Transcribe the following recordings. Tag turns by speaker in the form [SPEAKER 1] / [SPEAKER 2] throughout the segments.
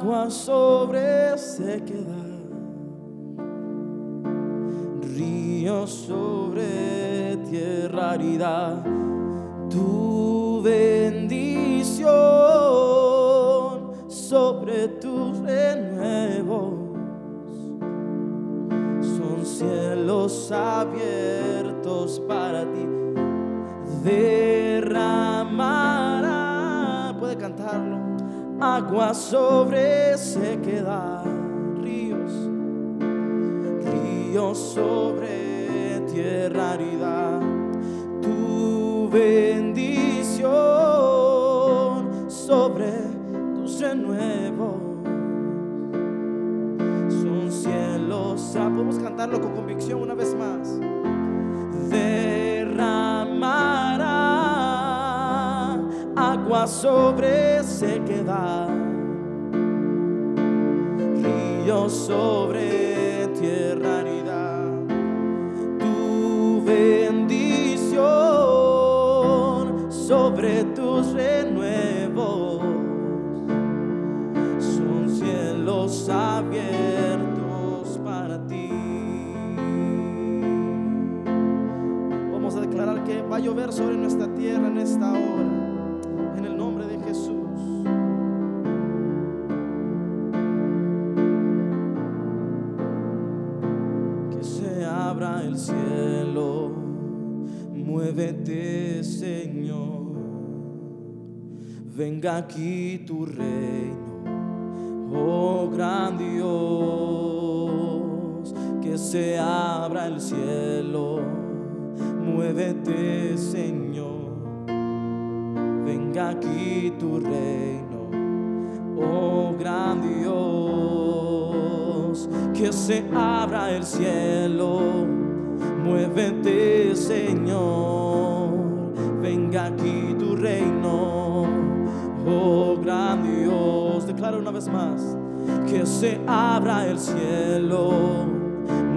[SPEAKER 1] agua sobre sequedad, río sobre tierra árida, tu bendición sobre tus renuevos son cielos abiertos para ti. Agua sobre sequedad, ríos, ríos sobre tierra árida. Tu bendición sobre tus renuevos son cielos. Ah, podemos cantarlo con convicción una vez más. Sobre sequedad, ríos sobre tierra árida. Tu bendición sobre tus renuevos son cielos abiertos para ti. Vamos a declarar que va a llover sobre nuestra tierra en esta hora, muévete Señor. Venga aquí tu reino, oh gran Dios, que se abra el cielo, muévete Señor, venga aquí tu reino, oh gran Dios, que se abra el cielo, muévete Señor, una vez más, que se abra el cielo,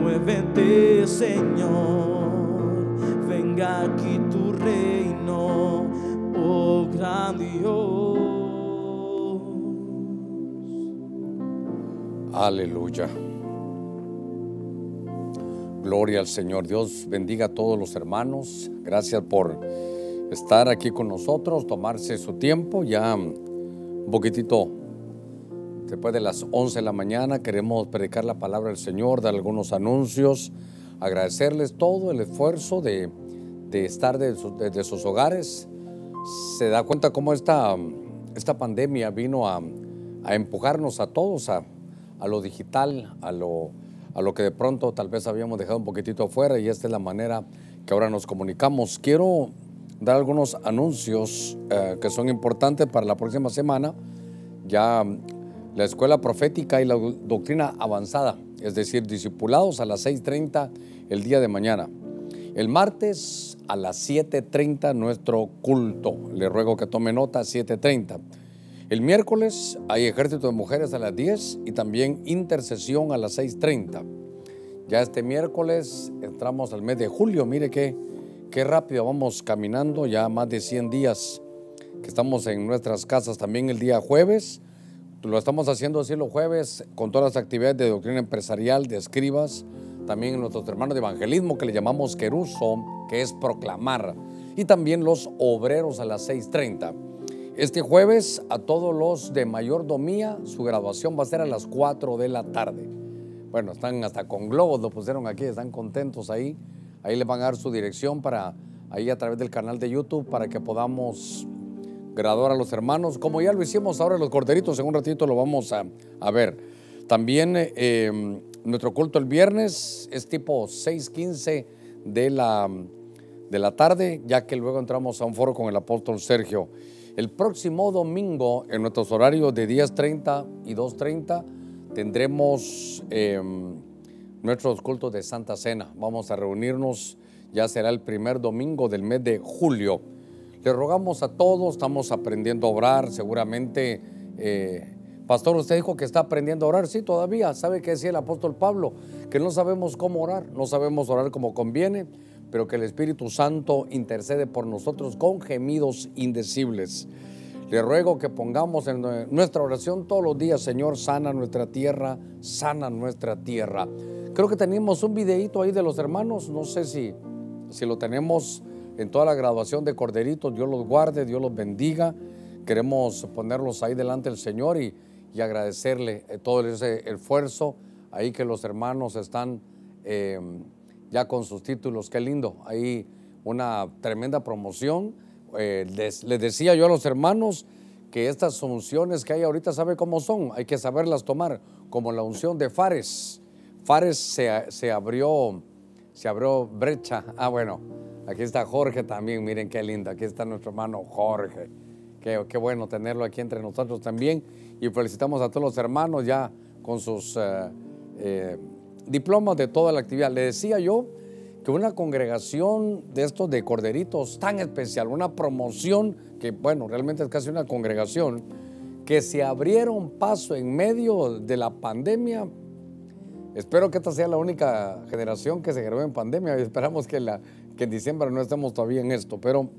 [SPEAKER 1] muévete Señor, venga aquí tu reino, oh gran Dios.
[SPEAKER 2] Aleluya. Gloria al Señor. Dios bendiga a todos los hermanos. Gracias por estar aquí con nosotros, tomarse su tiempo. Ya un poquitito después de las 11 de la mañana queremos predicar la palabra del Señor, dar algunos anuncios, agradecerles todo el esfuerzo de, de estar de, su- desde sus hogares. Se da cuenta cómo esta, esta pandemia vino a, a empujarnos a todos a, a lo digital, a lo, a lo que de pronto tal vez habíamos dejado un poquitito afuera y esta es la manera que ahora nos comunicamos. Quiero dar algunos anuncios eh, que son importantes para la próxima semana. Ya la escuela profética y la do- doctrina avanzada, es decir, discipulados a las 6.30 el día de mañana. El martes a las 7.30 nuestro culto. Le ruego que tome nota, 7.30. El miércoles hay ejército de mujeres a las 10 y también intercesión a las 6.30. Ya este miércoles entramos al mes de julio. Mire qué, qué rápido vamos caminando, ya más de 100 días que estamos en nuestras casas. También el día jueves, lo estamos haciendo así los jueves con todas las actividades de doctrina empresarial, de escribas, también nuestros hermanos de evangelismo que le llamamos queruso, que es proclamar, y también los obreros a las 6.30. Este jueves a todos los de mayordomía, su graduación va a ser a las 4 de la tarde. Bueno, están hasta con globos, lo pusieron aquí, están contentos ahí. Ahí les van a dar su dirección para, ahí a través del canal de YouTube, para que podamos graduar a los hermanos, como ya lo hicimos ahora los corderitos, en un ratito lo vamos a, ver. También eh, nuestro culto el viernes es tipo 6.15 de la, de la tarde, ya que luego entramos a un foro con el apóstol Sergio. El próximo domingo, en nuestros horarios de 10.30 y 2.30, tendremos eh, nuestros cultos de Santa Cena. Vamos a reunirnos, ya será el primer domingo del mes de julio. Le rogamos a todos, estamos aprendiendo a orar, seguramente. eh, Pastor, usted dijo que está aprendiendo a orar, sí, todavía. ¿Sabe qué decía el apóstol Pablo? Que no sabemos cómo orar, no sabemos orar como conviene, pero que el Espíritu Santo intercede por nosotros con gemidos indecibles. Le ruego que pongamos en nuestra oración todos los días, Señor, sana nuestra tierra, sana nuestra tierra. Creo que tenemos un videito ahí de los hermanos, no sé si, si lo tenemos en toda la graduación de Corderitos, Dios los guarde, Dios los bendiga. Queremos ponerlos ahí delante del Señor y, agradecerle eh, todo ese esfuerzo ahí que los hermanos están eh, ya con sus títulos. Qué lindo, ahí una tremenda promoción eh, les, decía yo a los hermanos que estas unciones que hay ahorita, ¿sabe cómo son? Hay que saberlas tomar, como la unción de Fares. Fares se, abrió, se abrió brecha. Ah, bueno, aquí está Jorge también, miren qué lindo, aquí está nuestro hermano Jorge. Qué, qué bueno tenerlo aquí entre nosotros también. Y felicitamos a todos los hermanos ya con sus eh, eh, diplomas de toda la actividad. Le decía yo que una congregación de estos de corderitos tan especial, una promoción que, bueno, realmente es casi una congregación, que se abrieron paso en medio de la pandemia. Espero que esta sea la única generación que se graduó en pandemia y esperamos que, la, que en diciembre no estemos todavía en esto, pero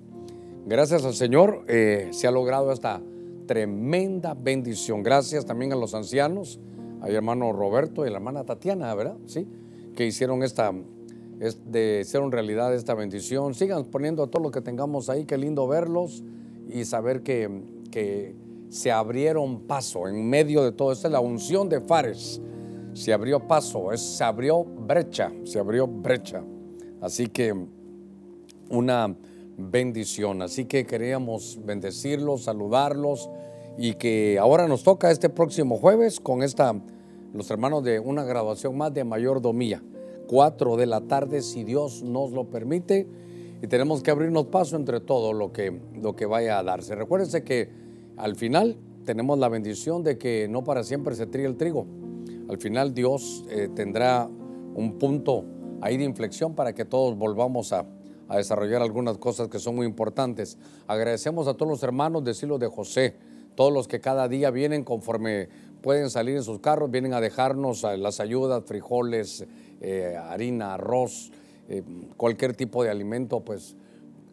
[SPEAKER 2] gracias al Señor eh, se ha logrado esta tremenda bendición. Gracias también a los ancianos, al hermano Roberto y a la hermana Tatiana, ¿verdad? Sí, que hicieron esta, en realidad esta bendición. Sigan poniendo todo lo que tengamos ahí, qué lindo verlos y saber que, se abrieron paso en medio de todo. Esta es la unción de Fares. Se abrió paso, se abrió brecha, se abrió brecha. Así que una bendición. Así que queríamos bendecirlos, saludarlos y que ahora nos toca este próximo jueves con esta, los hermanos de una graduación más de mayordomía. 4 de la tarde, si Dios nos lo permite. Y tenemos que abrirnos paso entre todo lo que, lo que vaya a darse. Recuérdense que al final tenemos la bendición de que no para siempre se tríe el trigo. Al final Dios eh, tendrá un punto ahí de inflexión para que todos volvamos a, a, desarrollar algunas cosas que son muy importantes. Agradecemos a todos los hermanos de Silo de José, todos los que cada día vienen conforme pueden salir en sus carros, vienen a dejarnos eh, las ayudas, frijoles, eh, harina, arroz, eh, cualquier tipo de alimento, pues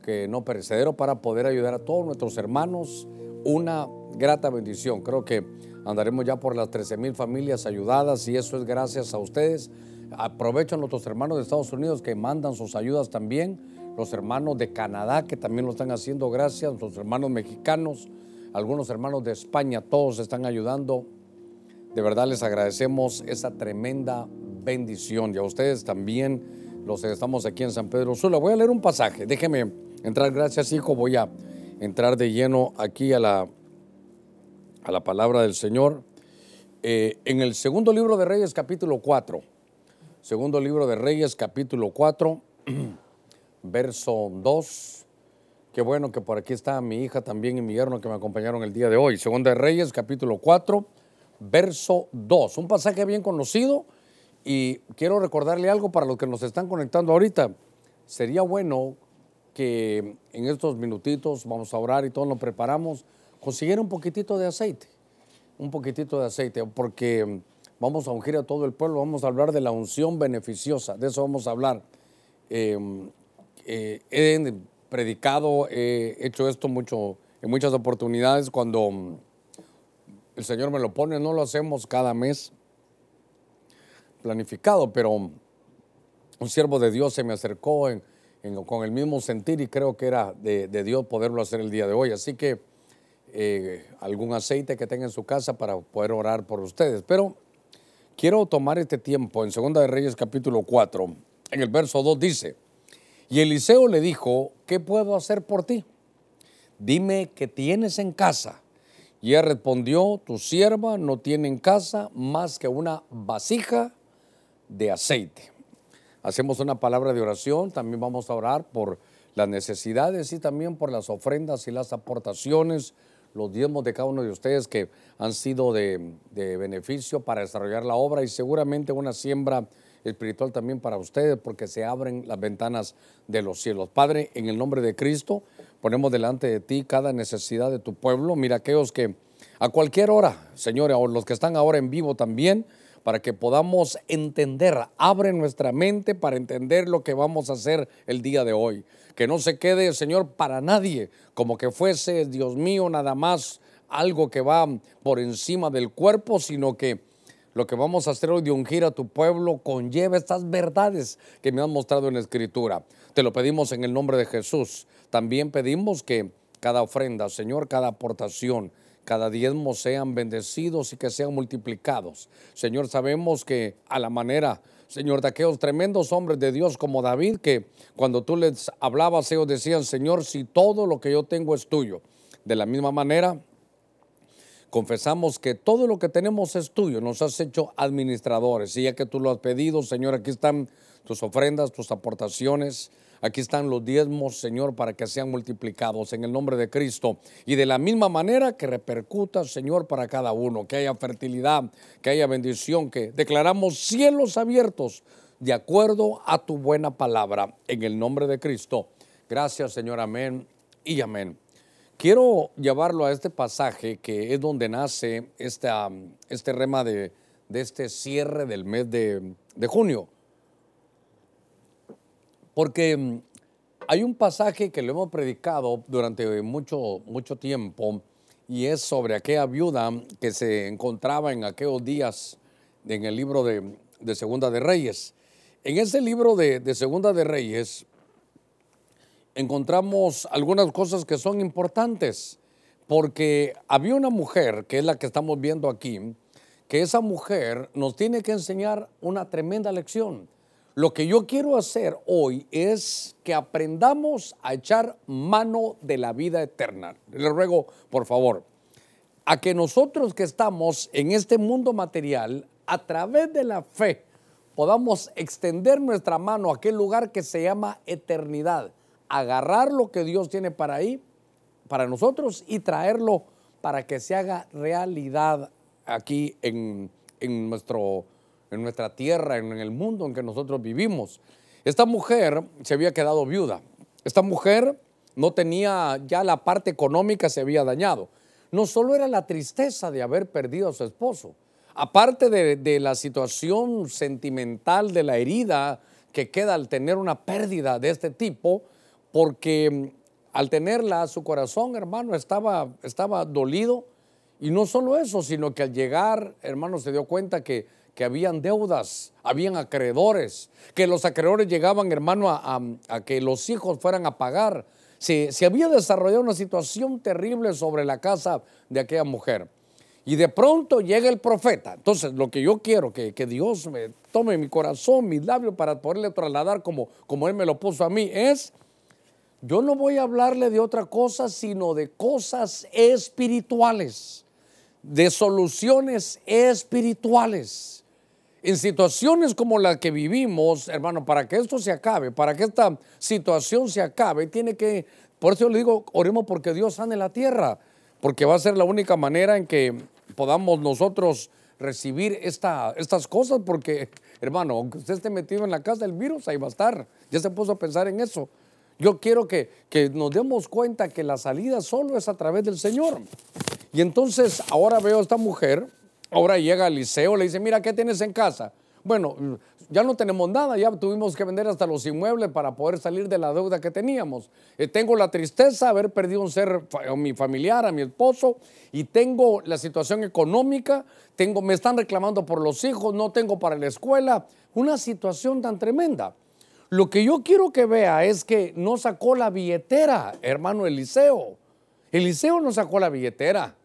[SPEAKER 2] que no perecedero para poder ayudar a todos nuestros hermanos. Una grata bendición. Creo que andaremos ya por las 13 mil familias ayudadas y eso es gracias a ustedes. Aprovecho a nuestros hermanos de Estados Unidos que mandan sus ayudas también, los hermanos de Canadá que también lo están haciendo gracias, los hermanos mexicanos, algunos hermanos de España, todos están ayudando. De verdad les agradecemos esa tremenda bendición. Y a ustedes también, los que estamos aquí en San Pedro Sula. Voy a leer un pasaje. Déjeme entrar, gracias hijo. Voy a entrar de lleno aquí a la, a la palabra del Señor. Eh, en el segundo libro de Reyes, capítulo 4. Segundo libro de Reyes, capítulo 4, verso 2. Qué bueno que por aquí está mi hija también y mi yerno que me acompañaron el día de hoy. Segunda de Reyes, capítulo 4, verso 2. Un pasaje bien conocido y quiero recordarle algo para los que nos están conectando ahorita. Sería bueno que en estos minutitos, vamos a orar y todos nos preparamos, consiguiera un poquitito de aceite. Un poquitito de aceite, porque vamos a ungir a todo el pueblo, vamos a hablar de la unción beneficiosa, de eso vamos a hablar. Em, eh, he predicado, he hecho esto mucho, en muchas oportunidades cuando el Señor me lo pone, no lo hacemos cada mes planificado, pero un siervo de Dios se me acercó con el mismo sentir y creo que era de, Dios poderlo hacer el día de hoy. Así que eh, algún aceite que tenga en su casa para poder orar por ustedes. Pero quiero tomar este tiempo en Segunda de Reyes capítulo 4, en el verso 2 dice, y Eliseo le dijo, ¿qué puedo hacer por ti? Dime qué tienes en casa. Y ella respondió, tu sierva no tiene en casa más que una vasija de aceite. Hacemos una palabra de oración, también vamos a orar por las necesidades y también por las ofrendas y las aportaciones, los diezmos de cada uno de ustedes que han sido de, beneficio para desarrollar la obra y seguramente una siembra espiritual también para ustedes porque se abren las ventanas de los cielos. Padre, en el nombre de Cristo, ponemos delante de ti cada necesidad de tu pueblo. Mira aquellos que a cualquier hora, Señor, o los que están ahora en vivo también, para que podamos entender. Abre nuestra mente para entender lo que vamos a hacer el día de hoy. Que no se quede, Señor, para nadie, como que fuese, Dios mío, nada más algo que va por encima del cuerpo, sino que lo que vamos a hacer hoy de ungir a tu pueblo conlleva estas verdades que me han mostrado en la Escritura. Te lo pedimos en el nombre de Jesús. También pedimos que cada ofrenda, Señor, cada aportación, cada diezmo sean bendecidos y que sean multiplicados. Señor, sabemos que a la manera, Señor, de aquellos tremendos hombres de Dios como David, que cuando tú les hablabas, ellos decían, Señor, si todo lo que yo tengo es tuyo. De la misma manera, confesamos que todo lo que tenemos es tuyo, nos has hecho administradores. Y ya que tú lo has pedido, Señor, aquí están tus ofrendas, tus aportaciones. Aquí están los diezmos, Señor, para que sean multiplicados en el nombre de Cristo. Y de la misma manera que repercuta, Señor, para cada uno, que haya fertilidad, que haya bendición, que declaramos cielos abiertos de acuerdo a tu buena palabra, en el nombre de Cristo. Gracias, Señor, amén y amén. Quiero llevarlo a este pasaje que es donde nace esta, este rema de, este cierre del mes de, de junio. Porque mm, hay un pasaje que lo hemos predicado durante mucho, mucho tiempo y es sobre aquella viuda que se encontraba en aquellos días en el libro de, Segunda de Reyes. En ese libro de, de Segunda de Reyes encontramos algunas cosas que son importantes, porque había una mujer, que es la que estamos viendo aquí, que esa mujer nos tiene que enseñar una tremenda lección. Lo que yo quiero hacer hoy es que aprendamos a echar mano de la vida eterna. Le ruego, por favor, a que nosotros que estamos en este mundo material, a través de la fe, podamos extender nuestra mano a aquel lugar que se llama eternidad, agarrar lo que Dios tiene para ahí, para nosotros, y traerlo para que se haga realidad aquí en, en nuestro en nuestra tierra, en el mundo en que nosotros vivimos. Esta mujer se había quedado viuda. Esta mujer no tenía ya la parte económica, se había dañado. No solo era la tristeza de haber perdido a su esposo, aparte de, la situación sentimental, de la herida que queda al tener una pérdida de este tipo, porque mm, al tenerla su corazón, hermano, estaba, estaba dolido. Y no solo eso, sino que al llegar, hermano, se dio cuenta que que habían deudas, habían acreedores, que los acreedores llegaban, hermano, a, que los hijos fueran a pagar. Se, se, había desarrollado una situación terrible sobre la casa de aquella mujer. Y de pronto llega el profeta. Entonces, lo que yo quiero que, que Dios me tome mi corazón, mis labios, para poderle trasladar como, como Él me lo puso a mí, es, yo no voy a hablarle de otra cosa, sino de cosas espirituales, de soluciones espirituales en situaciones como la que vivimos, hermano, para que esto se acabe, para que esta situación se acabe, tiene que, por eso le digo, oremos porque Dios sane la tierra, porque va a ser la única manera en que podamos nosotros recibir esta, estas cosas, porque, hermano, aunque usted esté metido en la casa del virus, ahí va a estar. Ya se puso a pensar en eso. Yo quiero que, que nos demos cuenta que la salida solo es a través del Señor. Y entonces ahora veo a esta mujer, Ahora llega al liceo, le dice, mira, ¿qué tienes en casa? Bueno, ya no tenemos nada, ya tuvimos que vender hasta los inmuebles para poder salir de la deuda que teníamos. Eh, tengo la tristeza de haber perdido un ser, a mi familiar, a mi esposo, y tengo la situación económica, tengo, me están reclamando por los hijos, no tengo para la escuela, una situación tan tremenda. Lo que yo quiero que vea es que no sacó la billetera, hermano Eliseo. Eliseo no sacó la billetera.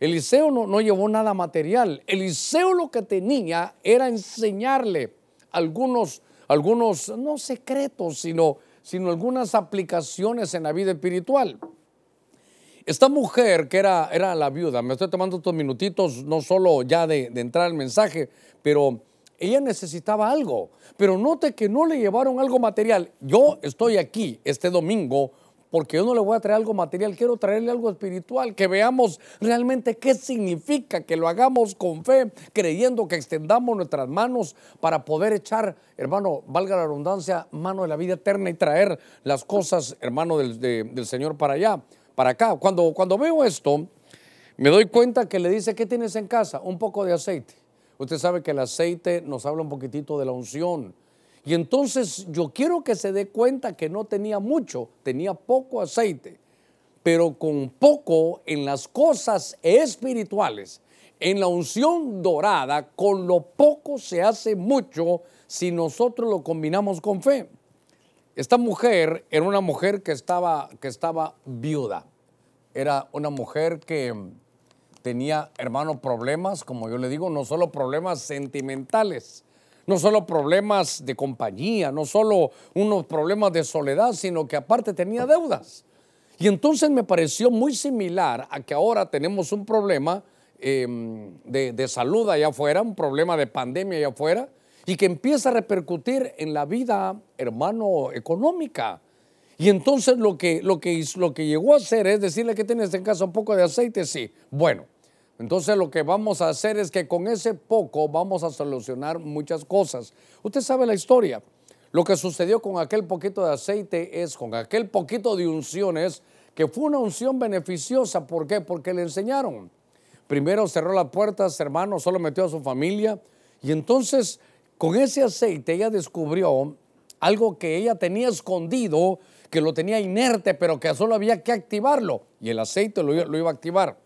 [SPEAKER 2] Eliseo no, no llevó nada material. Eliseo lo que tenía era enseñarle algunos, algunos no secretos, sino, sino algunas aplicaciones en la vida espiritual. Esta mujer que era, era la viuda, me estoy tomando estos minutitos, no solo ya de, de entrar al mensaje, pero ella necesitaba algo. Pero note que no le llevaron algo material. Yo estoy aquí este domingo porque yo no le voy a traer algo material, quiero traerle algo espiritual, que veamos realmente qué significa, que lo hagamos con fe, creyendo que extendamos nuestras manos para poder echar, hermano, valga la redundancia, mano de la vida eterna y traer las cosas, hermano, del, Señor para allá, para acá. Cuando, cuando veo esto, me doy cuenta que le dice, ¿qué tienes en casa? Un poco de aceite, Usted sabe que el aceite nos habla un poquitito de la unción. Y entonces yo quiero que se dé cuenta que no tenía mucho, tenía poco aceite, pero con poco en las cosas espirituales, en la unción dorada, con lo poco se hace mucho si nosotros lo combinamos con fe. Esta mujer era una mujer que estaba, que estaba viuda, era una mujer que tenía, hermano, problemas, como yo le digo, no solo problemas sentimentales, no solo problemas de compañía, no solo unos problemas de soledad, sino que aparte tenía deudas. Y entonces me pareció muy similar a que ahora tenemos un problema em, de, de, salud allá afuera, un problema de pandemia allá afuera, y que empieza a repercutir en la vida, hermano, económica. Y entonces lo que, lo que, lo que llegó a hacer es decirle que tienes en casa un poco de aceite, sí. Bueno, entonces lo que vamos a hacer es que con ese poco vamos a solucionar muchas cosas. Usted sabe la historia. Lo que sucedió con aquel poquito de aceite es, con aquel poquito de unciones, que fue una unción beneficiosa. ¿Por qué? Porque le enseñaron. Primero cerró las puertas, hermano, solo metió a su familia. Y entonces, con ese aceite, ella descubrió algo que ella tenía escondido, que lo tenía inerte, pero que solo había que activarlo. Y el aceite lo, iba a activar.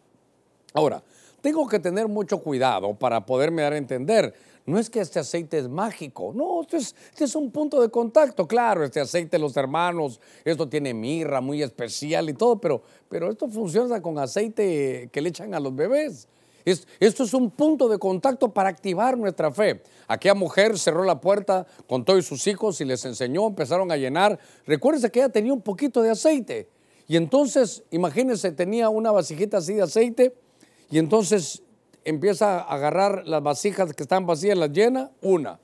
[SPEAKER 2] Ahora, tengo que tener mucho cuidado para poderme dar a entender. No es que este aceite es mágico, no, este es, este es un punto de contacto. Claro, este aceite, los hermanos, esto tiene mirra muy especial y todo, pero, pero esto funciona con aceite que le echan a los bebés. esto es un punto de contacto para activar nuestra fe. Aquella mujer cerró la puerta con todos sus hijos y les enseñó, empezaron a llenar. Recuérdense que ella tenía un poquito de aceite. Y entonces, imagínense, tenía una vasijita así de aceite y entonces empieza a agarrar las vasijas que están vacías, las llena, una.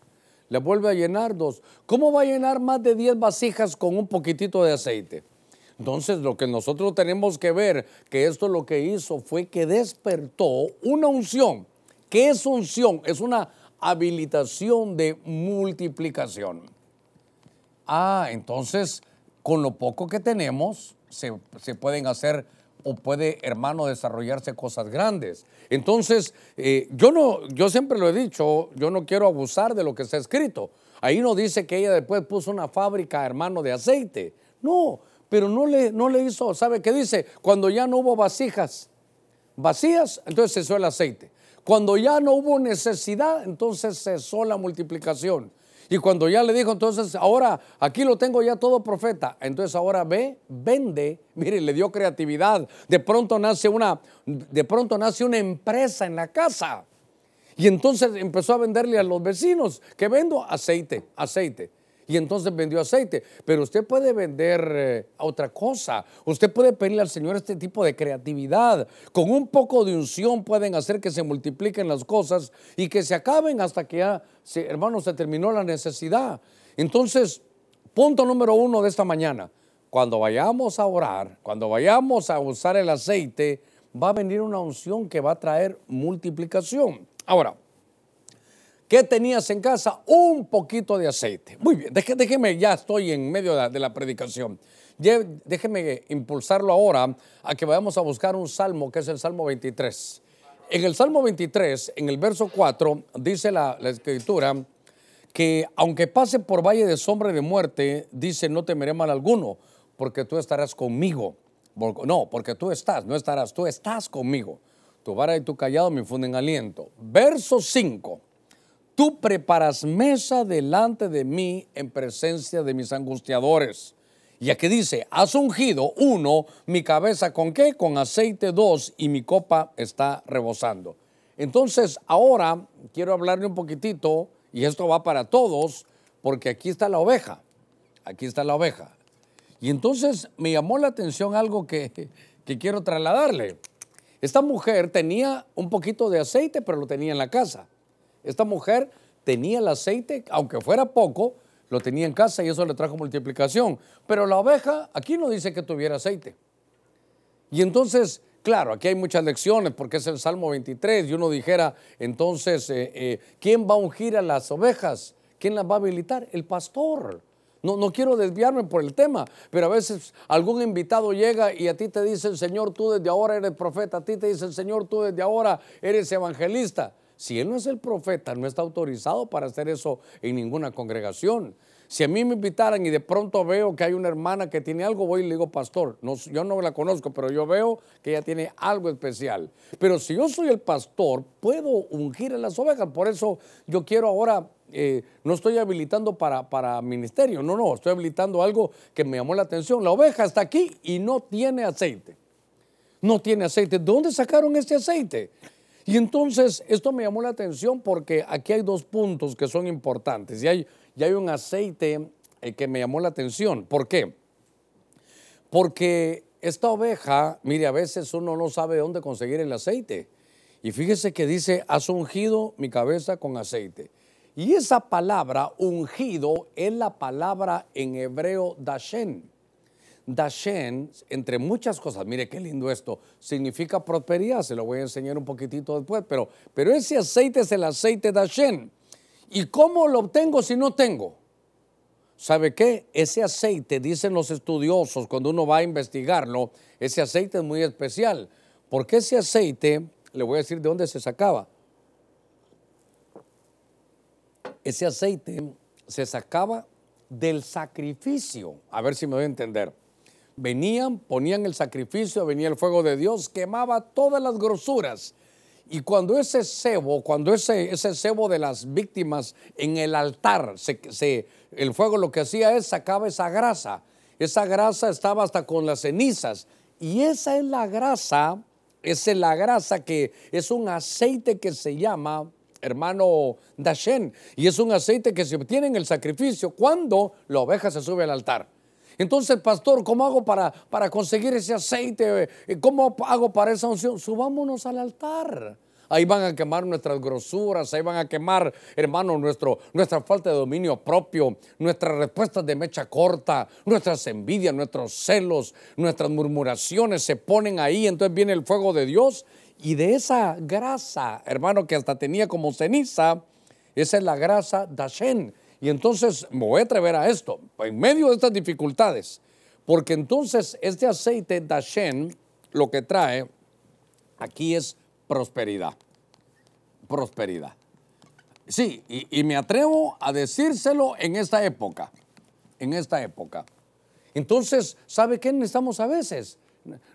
[SPEAKER 2] Le vuelve a llenar dos. ¿Cómo va a llenar más de 10 vasijas con un poquitito de aceite? Entonces lo que nosotros tenemos que ver, que esto lo que hizo fue que despertó una unción. ¿Qué es unción? Es una habilitación de multiplicación. Ah, entonces con lo poco que tenemos se, se pueden hacer o puede, hermano, desarrollarse cosas grandes. Entonces, eh, yo no, yo siempre lo he dicho, yo no quiero abusar de lo que está escrito. Ahí no dice que ella después puso una fábrica, hermano, de aceite. No, pero no le, no le hizo, ¿sabe qué dice? Cuando ya no hubo vasijas vacías, entonces cesó el aceite. Cuando ya no hubo necesidad, entonces cesó la multiplicación. Y cuando ya le dijo, entonces ahora aquí lo tengo ya todo profeta, entonces ahora ve, vende, mire, le dio creatividad. De pronto nace una, de pronto nace una empresa en la casa. Y entonces empezó a venderle a los vecinos que vendo aceite, aceite y entonces vendió aceite. Pero usted puede vender eh, otra cosa. Usted puede pedirle al Señor este tipo de creatividad. Con un poco de unción pueden hacer que se multipliquen las cosas y que se acaben hasta que ya, hermano, se terminó la necesidad. Entonces, punto número uno de esta mañana. Cuando vayamos a orar, cuando vayamos a usar el aceite, va a venir una unción que va a traer multiplicación. Ahora, ¿Qué tenías en casa? Un poquito de aceite. Muy bien, déjeme, ya estoy en medio de la, predicación. Déjeme impulsarlo ahora a que vayamos a buscar un salmo, que es el Salmo 23. En el Salmo 23, en el verso 4, dice la, la escritura que aunque pase por valle de sombra y de muerte, dice, no temeré mal alguno, porque tú estarás conmigo. No, porque tú estás, no estarás, tú estás conmigo. Tu vara y tu callado me infunden aliento. Verso 5 tú preparas mesa delante de mí en presencia de mis angustiadores. Y aquí dice, has ungido, uno, mi cabeza con qué? Con aceite, dos, y mi copa está rebosando. Entonces, ahora quiero hablarle un poquitito, y esto va para todos, porque aquí está la oveja, aquí está la oveja. Y entonces me llamó la atención algo que, que quiero trasladarle. Esta mujer tenía un poquito de aceite, pero lo tenía en la casa. Esta mujer tenía el aceite, aunque fuera poco, lo tenía en casa y eso le trajo multiplicación. Pero la oveja aquí no dice que tuviera aceite. Y entonces, claro, aquí hay muchas lecciones porque es el Salmo 23 y uno dijera, entonces, eh, eh, ¿quién va a ungir a las ovejas? ¿Quién las va a habilitar? El pastor. No, no, quiero desviarme por el tema, pero a veces algún invitado llega y a ti te dice el Señor, tú desde ahora eres profeta, a ti te dice el Señor, tú desde ahora eres evangelista. Si él no es el profeta, no está autorizado para hacer eso en ninguna congregación. Si a mí me invitaran y de pronto veo que hay una hermana que tiene algo, voy y le digo, pastor, no, yo no la conozco, pero yo veo que ella tiene algo especial. Pero si yo soy el pastor, puedo ungir a las ovejas. Por eso yo quiero ahora, eh, no estoy habilitando para, ministerio, no, no, estoy habilitando algo que me llamó la atención. La oveja está aquí y no tiene aceite. No tiene aceite. ¿De dónde sacaron este aceite? Y entonces esto me llamó la atención porque aquí hay dos puntos que son importantes. Y hay y hay un aceite eh, que me llamó la atención. ¿Por qué? Porque esta oveja, mire, a veces uno no sabe dónde conseguir el aceite. Y fíjese que dice, has ungido mi cabeza con aceite. Y esa palabra ungido es la palabra en hebreo dashen. Dashen, entre muchas cosas, mire qué lindo esto, significa prosperidad, se lo voy a enseñar un poquitito después, pero, pero ese aceite es el aceite Dashen. ¿Y cómo lo obtengo si no tengo? ¿Sabe qué? Ese aceite, dicen los estudiosos, cuando uno va a investigarlo, ese aceite es muy especial. Porque ese aceite, le voy a decir de dónde se sacaba. Ese aceite se sacaba del sacrificio. A ver si me voy a entender. Venían, ponían el sacrificio, venía el fuego de Dios, quemaba todas las grosuras y cuando ese cebo, cuando ese, ese cebo de las víctimas en el altar, se, el fuego lo que hacía es sacaba esa grasa. Esa grasa estaba hasta con las cenizas. Y esa es la grasa, esa es la grasa que es un aceite que se llama, hermano Dashen, y es un aceite que se obtiene en el sacrificio cuando la oveja se sube al altar. Entonces, pastor, ¿cómo hago para, para conseguir ese aceite? ¿Cómo hago para esa unción? Subámonos al altar. Ahí van a quemar nuestras grosuras, ahí van a quemar, hermano, nuestro, nuestra falta de dominio propio, nuestras respuestas de mecha corta, nuestras envidias, nuestros celos, nuestras murmuraciones se ponen ahí. Entonces viene el fuego de Dios y de esa grasa, hermano, que hasta tenía como ceniza, esa es la grasa Dashen. Y entonces me voy a atrever a esto, en medio de estas dificultades, porque entonces este aceite Dashen lo que trae aquí es prosperidad. Prosperidad. Sí, y, y, me atrevo a decírselo en esta época, en esta época. Entonces, ¿sabe qué necesitamos a veces?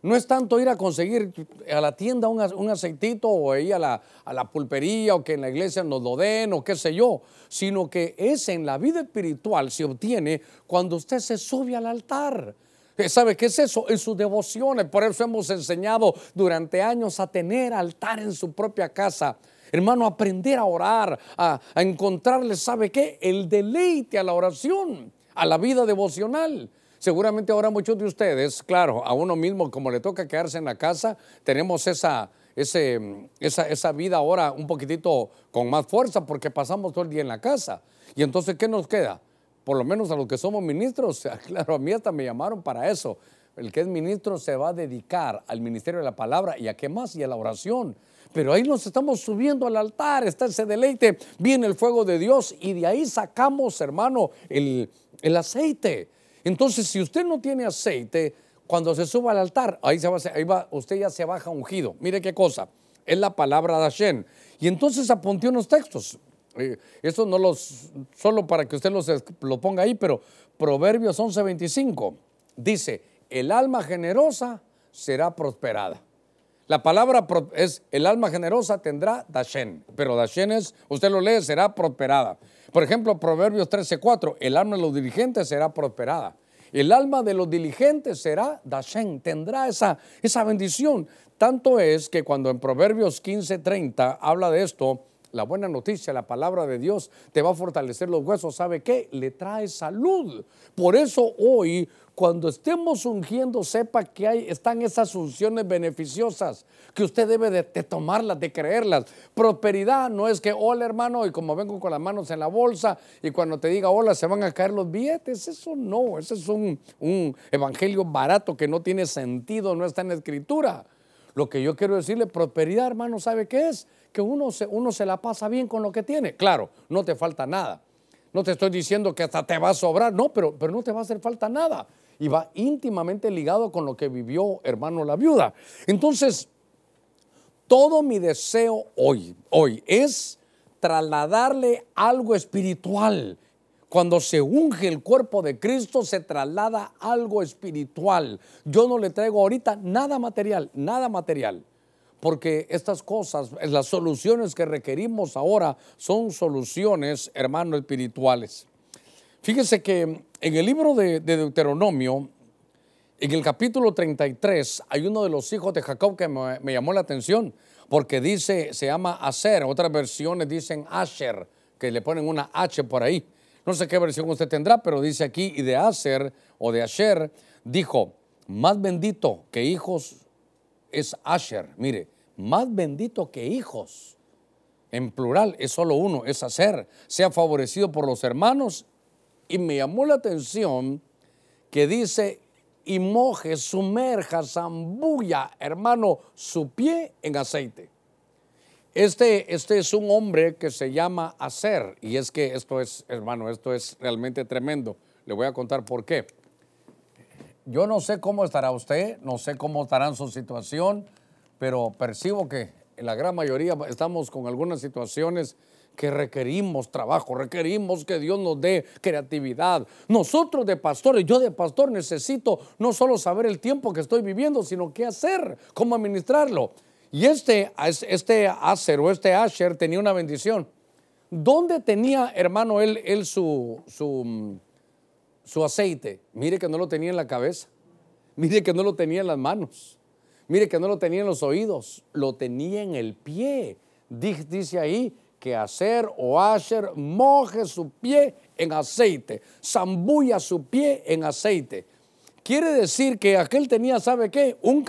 [SPEAKER 2] No es tanto ir a conseguir a la tienda un, aceitito o ir a la, a la, pulpería o que en la iglesia nos lo den o qué sé yo, sino que es en la vida espiritual se obtiene cuando usted se sube al altar. Eh, ¿Sabe qué es eso? En sus devociones. Por eso hemos enseñado durante años a tener altar en su propia casa. Hermano, aprender a orar, a, a encontrarle, ¿sabe qué? El deleite a la oración, a la vida devocional. Seguramente ahora muchos de ustedes, claro, a uno mismo como le toca quedarse en la casa, tenemos esa, ese, esa, esa vida ahora un poquitito con más fuerza porque pasamos todo el día en la casa. Y entonces, ¿qué nos queda? Por lo menos a los que somos ministros, claro, a mí hasta me llamaron para eso. El que es ministro se va a dedicar al ministerio de la palabra y a qué más y a la oración. Pero ahí nos estamos subiendo al altar, está ese deleite, viene el fuego de Dios y de ahí sacamos, hermano, el, el aceite. Entonces, si usted no tiene aceite, cuando se suba al altar, ahí, se va, ahí va, usted ya se baja ungido. Mire qué cosa, es la palabra de Hashem. Y entonces apunté unos textos. Eh, eso no los, solo para que usted los, lo ponga ahí, pero Proverbios 11:25 dice, el alma generosa será prosperada. La palabra es, el alma generosa tendrá Dashen, pero Dashen es, usted lo lee, será prosperada. Por ejemplo, Proverbios 13:4, el alma de los diligentes será prosperada. El alma de los diligentes será Dashen, tendrá esa, esa bendición. Tanto es que cuando en Proverbios 15:30 habla de esto, la buena noticia, la palabra de Dios te va a fortalecer los huesos. ¿Sabe qué? Le trae salud. Por eso hoy, cuando estemos ungiendo, sepa que hay, están esas unciones beneficiosas, que usted debe de, tomarlas, de creerlas. Prosperidad no es que, hola hermano, y como vengo con las manos en la bolsa, y cuando te diga hola se van a caer los billetes. Eso no, ese es un, un evangelio barato que no tiene sentido, no está en la escritura. Lo que yo quiero decirle, prosperidad, hermano, ¿sabe qué es? Que uno se, uno se la pasa bien con lo que tiene. Claro, no te falta nada. No te estoy diciendo que hasta te va a sobrar, no, pero, pero no te va a hacer falta nada. Y va íntimamente ligado con lo que vivió, hermano, la viuda. Entonces, todo mi deseo hoy, hoy es trasladarle algo espiritual. Cuando se unge el cuerpo de Cristo, se traslada algo espiritual. Yo no le traigo ahorita nada material, nada material. Porque estas cosas, las soluciones que requerimos ahora son soluciones, hermanos, espirituales. Fíjese que en el libro de, Deuteronomio, en el capítulo 33, hay uno de los hijos de Jacob que me, me llamó la atención porque dice, se llama Aser, otras versiones dicen Asher, que le ponen una H por ahí. No sé qué versión usted tendrá, pero dice aquí, y de Aser o de Asher, dijo, más bendito que hijos es Asher. Mire, más bendito que hijos. En plural es solo uno, es Aser. Sea favorecido por los hermanos. Y me llamó la atención que dice, y moje, sumerja, zambulla, hermano, su pie en aceite. Este, este es un hombre que se llama Acer, y es que esto es, hermano, esto es realmente tremendo. Le voy a contar por qué. Yo no sé cómo estará usted, no sé cómo estará en su situación, pero percibo que en la gran mayoría estamos con algunas situaciones que requerimos trabajo, requerimos que Dios nos dé creatividad. Nosotros de pastores, yo de pastor necesito no solo saber el tiempo que estoy viviendo, sino qué hacer, cómo administrarlo. Y este, este Acer o este Asher tenía una bendición. ¿Dónde tenía, hermano, él, él su, su, su aceite? Mire que no lo tenía en la cabeza. Mire que no lo tenía en las manos. Mire que no lo tenía en los oídos. Lo tenía en el pie. Dice ahí, que hacer o Asher moje su pie en aceite, zambulla su pie en aceite. Quiere decir que aquel tenía, ¿sabe qué? Un,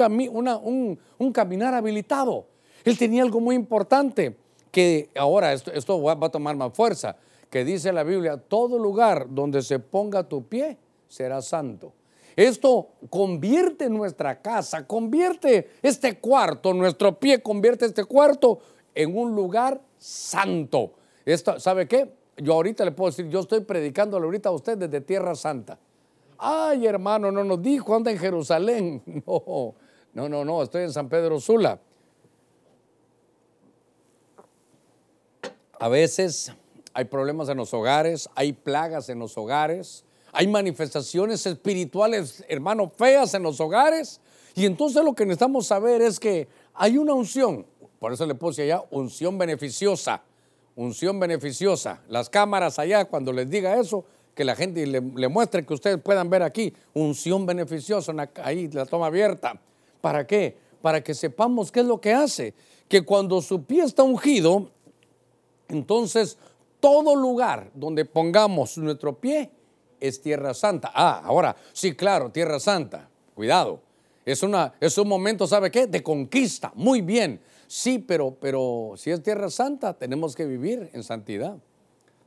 [SPEAKER 2] un, caminar habilitado. Él tenía algo muy importante, que ahora esto, esto va a tomar más fuerza, que dice la Biblia, todo lugar donde se ponga tu pie será santo. Esto convierte nuestra casa, convierte este cuarto, nuestro pie convierte este cuarto en un lugar santo. Esto, ¿Sabe qué? Yo ahorita le puedo decir, yo estoy predicándole ahorita a usted desde Tierra Santa. Ay, hermano, no nos dijo, anda en Jerusalén. No, no, no, no, estoy en San Pedro Sula. A veces hay problemas en los hogares, hay plagas en los hogares, hay manifestaciones espirituales, hermano, feas en los hogares. Y entonces lo que necesitamos saber es que hay una unción, por eso le puse allá unción beneficiosa. Unción beneficiosa. Las cámaras allá, cuando les diga eso, que la gente le, muestre que ustedes puedan ver aquí. Unción beneficiosa, ahí la toma abierta. ¿Para qué? Para que sepamos qué es lo que hace. Que cuando su pie está ungido, entonces todo lugar donde pongamos nuestro pie es tierra santa. Ah, ahora, sí, claro, tierra santa. Cuidado. Es, una, es un momento, ¿sabe qué? De conquista. Muy bien. Sí, pero, pero si es tierra santa, tenemos que vivir en santidad.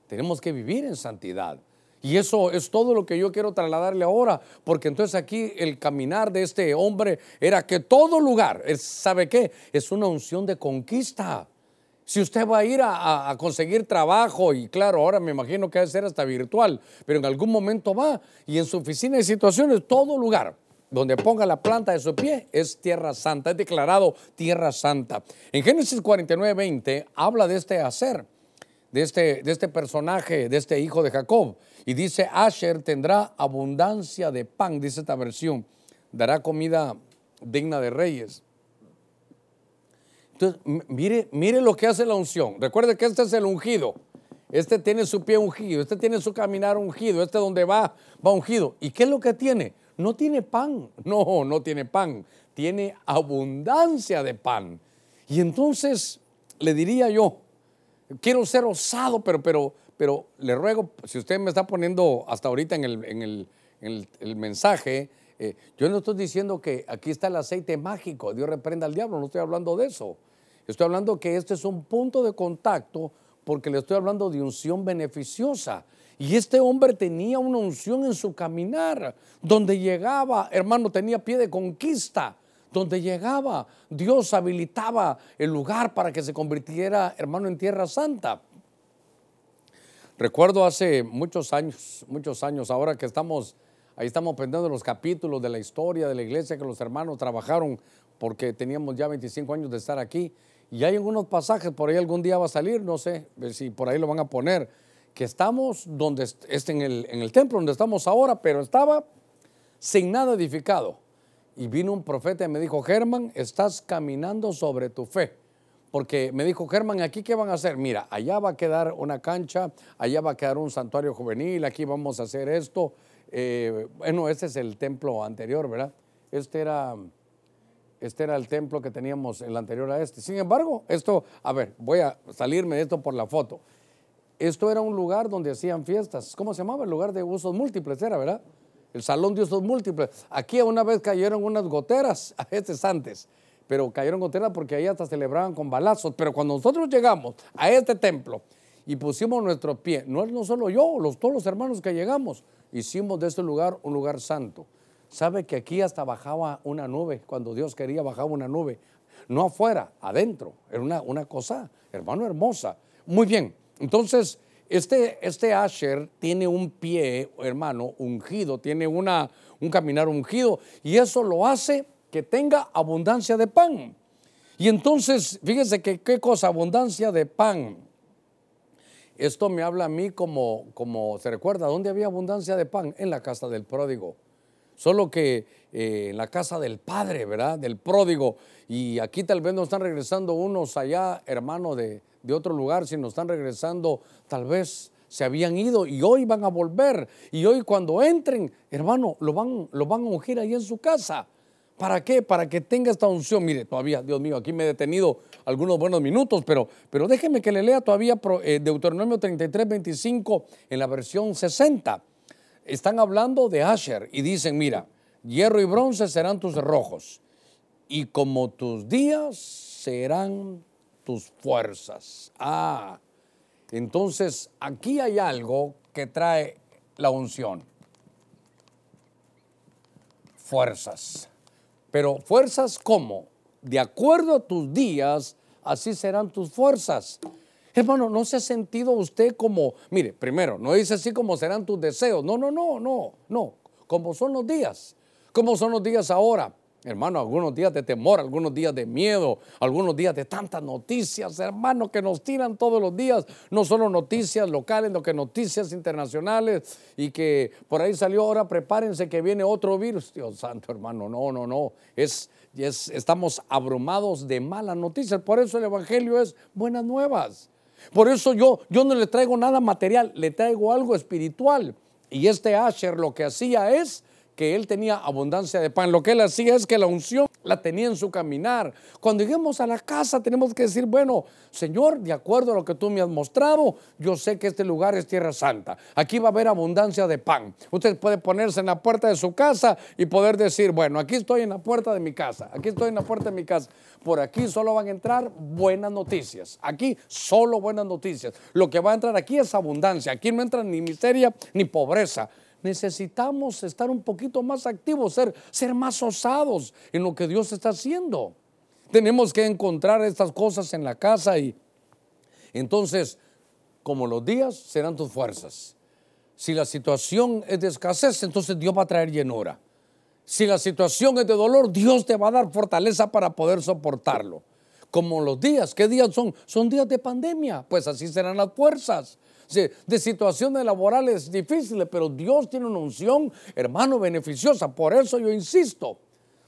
[SPEAKER 2] Tenemos que vivir en santidad. Y eso es todo lo que yo quiero trasladarle ahora, porque entonces aquí el caminar de este hombre era que todo lugar, ¿sabe qué? Es una unción de conquista. Si usted va a ir a, conseguir trabajo, y claro, ahora me imagino que debe ser hasta virtual, pero en algún momento va, y en su oficina hay situaciones, todo lugar donde ponga la planta de su pie es tierra santa, es declarado tierra santa. En Génesis 49, 20 habla de este hacer, de este, de este personaje, de este hijo de Jacob. Y dice, Asher tendrá abundancia de pan, dice esta versión, dará comida digna de reyes. Entonces, mire, mire lo que hace la unción. Recuerde que este es el ungido. Este tiene su pie ungido, este tiene su caminar ungido, este donde va, va ungido. ¿Y qué es lo que tiene? no tiene pan. No, no tiene pan. Tiene abundancia de pan. Y entonces le diría yo, quiero ser osado, pero, pero, pero le ruego, si usted me está poniendo hasta ahorita en el, mensaje, eh, yo no estoy diciendo que aquí está el aceite mágico, Dios reprenda al diablo, no estoy hablando de eso. Estoy hablando que este es un punto de contacto porque le estoy hablando de unción beneficiosa. Y este hombre tenía una unción en su caminar. Donde llegaba, hermano, tenía pie de conquista. Donde llegaba, Dios habilitaba el lugar para que se convirtiera, hermano, en tierra santa. Recuerdo hace muchos años, muchos años, ahora que estamos ahí estamos aprendiendo los capítulos de la historia de la iglesia que los hermanos trabajaron porque teníamos ya 25 años de estar aquí. Y hay algunos pasajes, por ahí algún día va a salir, no sé si por ahí lo van a poner, que estamos donde es en el, en el templo donde estamos ahora, pero estaba sin nada edificado. Y vino un profeta y me dijo, Germán, estás caminando sobre tu fe. Porque me dijo, Germán, ¿aquí qué van a hacer? Mira, allá va a quedar una cancha, allá va a quedar un santuario juvenil, aquí vamos a hacer esto. Eh, bueno, este es el templo anterior, ¿verdad? Este era, este era el templo que teníamos el anterior a este. Sin embargo, esto, a ver, voy a salirme de esto por la foto. Esto era un lugar donde hacían fiestas. ¿Cómo se llamaba? El lugar de usos múltiples era, ¿verdad? El salón de usos múltiples. Aquí una vez cayeron unas goteras, a veces antes, pero cayeron goteras porque ahí hasta celebraban con balazos. Pero cuando nosotros llegamos a este templo y pusimos nuestro pie, no no solo yo, los, todos los hermanos que llegamos, hicimos de este lugar un lugar santo. ¿Sabe que aquí hasta bajaba una nube? Cuando Dios quería bajaba una nube. No afuera, adentro. Era una, una cosa, hermano, hermosa. Muy bien. Entonces, este, este Asher tiene un pie, hermano, ungido, tiene una, un caminar ungido, y eso lo hace que tenga abundancia de pan. Y entonces, fíjese que qué cosa, abundancia de pan. Esto me habla a mí como, como se recuerda, ¿dónde había abundancia de pan? En la casa del pródigo. Solo que eh, en la casa del padre, ¿verdad? Del pródigo. Y aquí tal vez nos están regresando unos allá, hermano, de, de otro lugar, si nos están regresando, tal vez se habían ido y hoy van a volver. Y hoy cuando entren, hermano, lo van, lo van a ungir ahí en su casa. ¿Para qué? Para que tenga esta unción. Mire, todavía, Dios mío, aquí me he detenido algunos buenos minutos, pero, pero déjeme que le lea todavía eh, Deuteronomio 33, 25 en la versión 60. Están hablando de Asher y dicen, mira, hierro y bronce serán tus rojos y como tus días serán tus fuerzas. Ah, entonces aquí hay algo que trae la unción. Fuerzas. Pero fuerzas ¿cómo? De acuerdo a tus días, así serán tus fuerzas. Hermano, ¿no se ha sentido usted como, mire, primero, no dice así como serán tus deseos. No, no, no, no, no. Como son los días. ¿Cómo son los días ahora? Hermano, algunos días de temor, algunos días de miedo, algunos días de tantas noticias, hermano, que nos tiran todos los días, no solo noticias locales, sino que noticias internacionales y que por ahí salió ahora, prepárense que viene otro virus. Dios santo, hermano, no, no, no, es, es, estamos abrumados de malas noticias, por eso el Evangelio es buenas nuevas. Por eso yo, yo no le traigo nada material, le traigo algo espiritual. Y este Asher lo que hacía es que él tenía abundancia de pan. Lo que él hacía es que la unción la tenía en su caminar. Cuando lleguemos a la casa tenemos que decir, bueno, Señor, de acuerdo a lo que tú me has mostrado, yo sé que este lugar es tierra santa. Aquí va a haber abundancia de pan. Usted puede ponerse en la puerta de su casa y poder decir, bueno, aquí estoy en la puerta de mi casa, aquí estoy en la puerta de mi casa. Por aquí solo van a entrar buenas noticias. Aquí solo buenas noticias. Lo que va a entrar aquí es abundancia. Aquí no entra ni miseria ni pobreza necesitamos estar un poquito más activos, ser, ser más osados en lo que Dios está haciendo. Tenemos que encontrar estas cosas en la casa y entonces, como los días serán tus fuerzas. Si la situación es de escasez, entonces Dios va a traer llenura. Si la situación es de dolor, Dios te va a dar fortaleza para poder soportarlo. Como los días, ¿qué días son? Son días de pandemia, pues así serán las fuerzas de situaciones laborales difíciles, pero Dios tiene una unción, hermano, beneficiosa. Por eso yo insisto.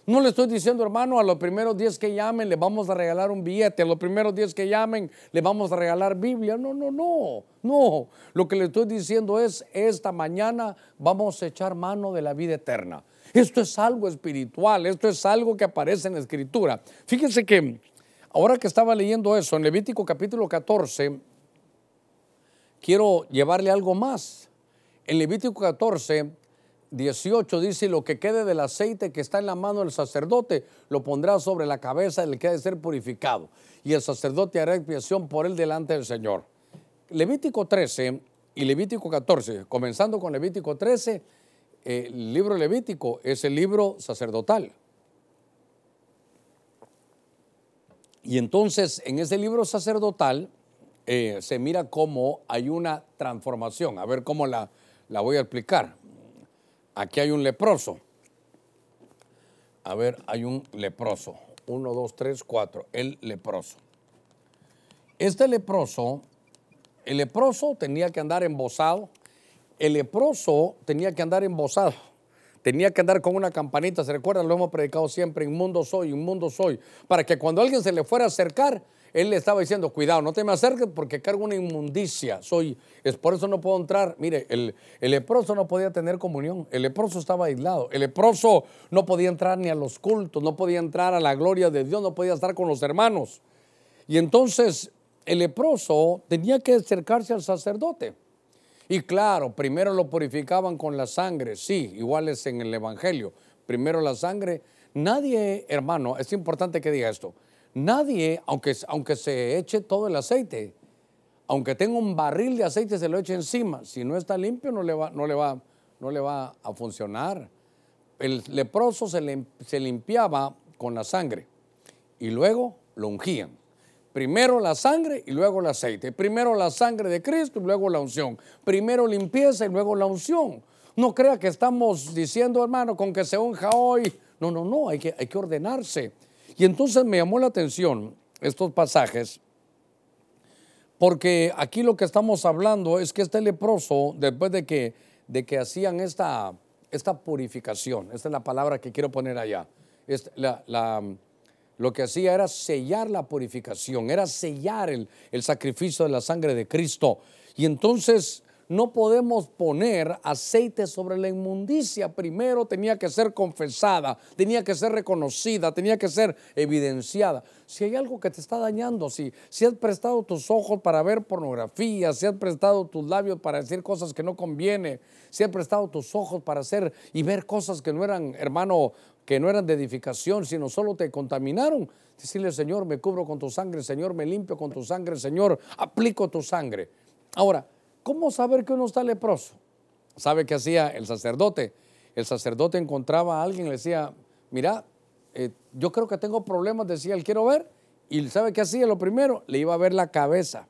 [SPEAKER 2] No le estoy diciendo, hermano, a los primeros días que llamen le vamos a regalar un billete, a los primeros días que llamen le vamos a regalar Biblia. No, no, no, no. Lo que le estoy diciendo es, esta mañana vamos a echar mano de la vida eterna. Esto es algo espiritual, esto es algo que aparece en la escritura. Fíjense que ahora que estaba leyendo eso, en Levítico capítulo 14, quiero llevarle algo más. En Levítico 14, 18 dice, lo que quede del aceite que está en la mano del sacerdote, lo pondrá sobre la cabeza del que ha de ser purificado. Y el sacerdote hará expiación por él delante del Señor. Levítico 13 y Levítico 14, comenzando con Levítico 13, eh, el libro Levítico es el libro sacerdotal. Y entonces en ese libro sacerdotal eh, se mira cómo hay una transformación. A ver cómo la, la voy a explicar. aquí hay un leproso. A ver, hay un leproso. Uno, dos, tres, cuatro. El leproso. Este leproso, el leproso tenía que andar embosado. El leproso tenía que andar embosado. Tenía que andar con una campanita, se recuerda, lo hemos predicado siempre, inmundo soy, inmundo soy, para que cuando alguien se le fuera a acercar, él le estaba diciendo, cuidado, no te me acerques porque cargo una inmundicia, soy, es por eso no puedo entrar. Mire, el, el, leproso no podía tener comunión, el leproso estaba aislado, el leproso no podía entrar ni a los cultos, no podía entrar a la gloria de Dios, no podía estar con los hermanos. Y entonces el leproso tenía que acercarse al sacerdote. Y claro, primero lo purificaban con la sangre, sí, igual es en el Evangelio, primero la sangre. Nadie, hermano, es importante que diga esto, Nadie, aunque, aunque se eche todo el aceite, aunque tenga un barril de aceite, se lo eche encima. Si no está limpio, no le va, no le va, no le va a funcionar. El leproso se, se limpiaba con la sangre y luego lo ungían. Primero la sangre y luego el aceite. Primero la sangre de Cristo y luego la unción. Primero limpieza y luego la unción. No crea que estamos diciendo, hermano, con que se unja hoy. No, no, no, hay que, hay que ordenarse. Y entonces me llamó la atención estos pasajes, porque aquí lo que estamos hablando es que este leproso, después de que, de que hacían esta, esta purificación, esta es la palabra que quiero poner allá, lo que hacía era sellar la purificación, era sellar el, el sacrificio de la sangre de Cristo. Y entonces no podemos poner aceite sobre la inmundicia. Primero tenía que ser confesada, tenía que ser reconocida, tenía que ser evidenciada. Si hay algo que te está dañando, si, si has prestado tus ojos para ver pornografía, si has prestado tus labios para decir cosas que no conviene, si has prestado tus ojos para hacer y ver cosas que no eran, hermano, que no eran de edificación, sino solo te contaminaron. Decirle, Señor, me cubro con tu sangre, Señor, me limpio con tu sangre, Señor, aplico tu sangre. Ahora, ¿Cómo saber que uno está leproso? ¿Sabe qué hacía el sacerdote? El sacerdote encontraba a alguien y le decía, mira, eh, yo creo que tengo problemas, decía él, quiero ver. Y ¿sabe qué hacía? Lo primero, le iba a ver la cabeza.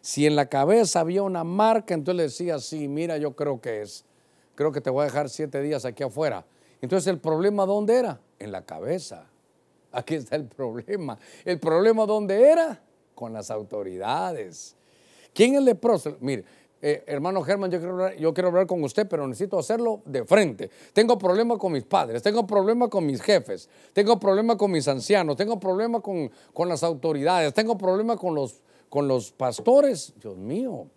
[SPEAKER 2] Si en la cabeza había una marca, entonces le decía, sí, mira, yo creo que es. Creo que te voy a dejar siete días aquí afuera. Entonces, ¿el problema dónde era? En la cabeza. Aquí está el problema. ¿El problema dónde era? Con las autoridades. ¿Quién es leproso? Mire, eh, hermano Germán, yo quiero, hablar, con usted, pero necesito hacerlo de frente. Tengo problemas con mis padres, tengo problemas con mis jefes, tengo problemas con mis ancianos, tengo problemas con, con las autoridades, tengo problemas con los, con los pastores. Dios mío,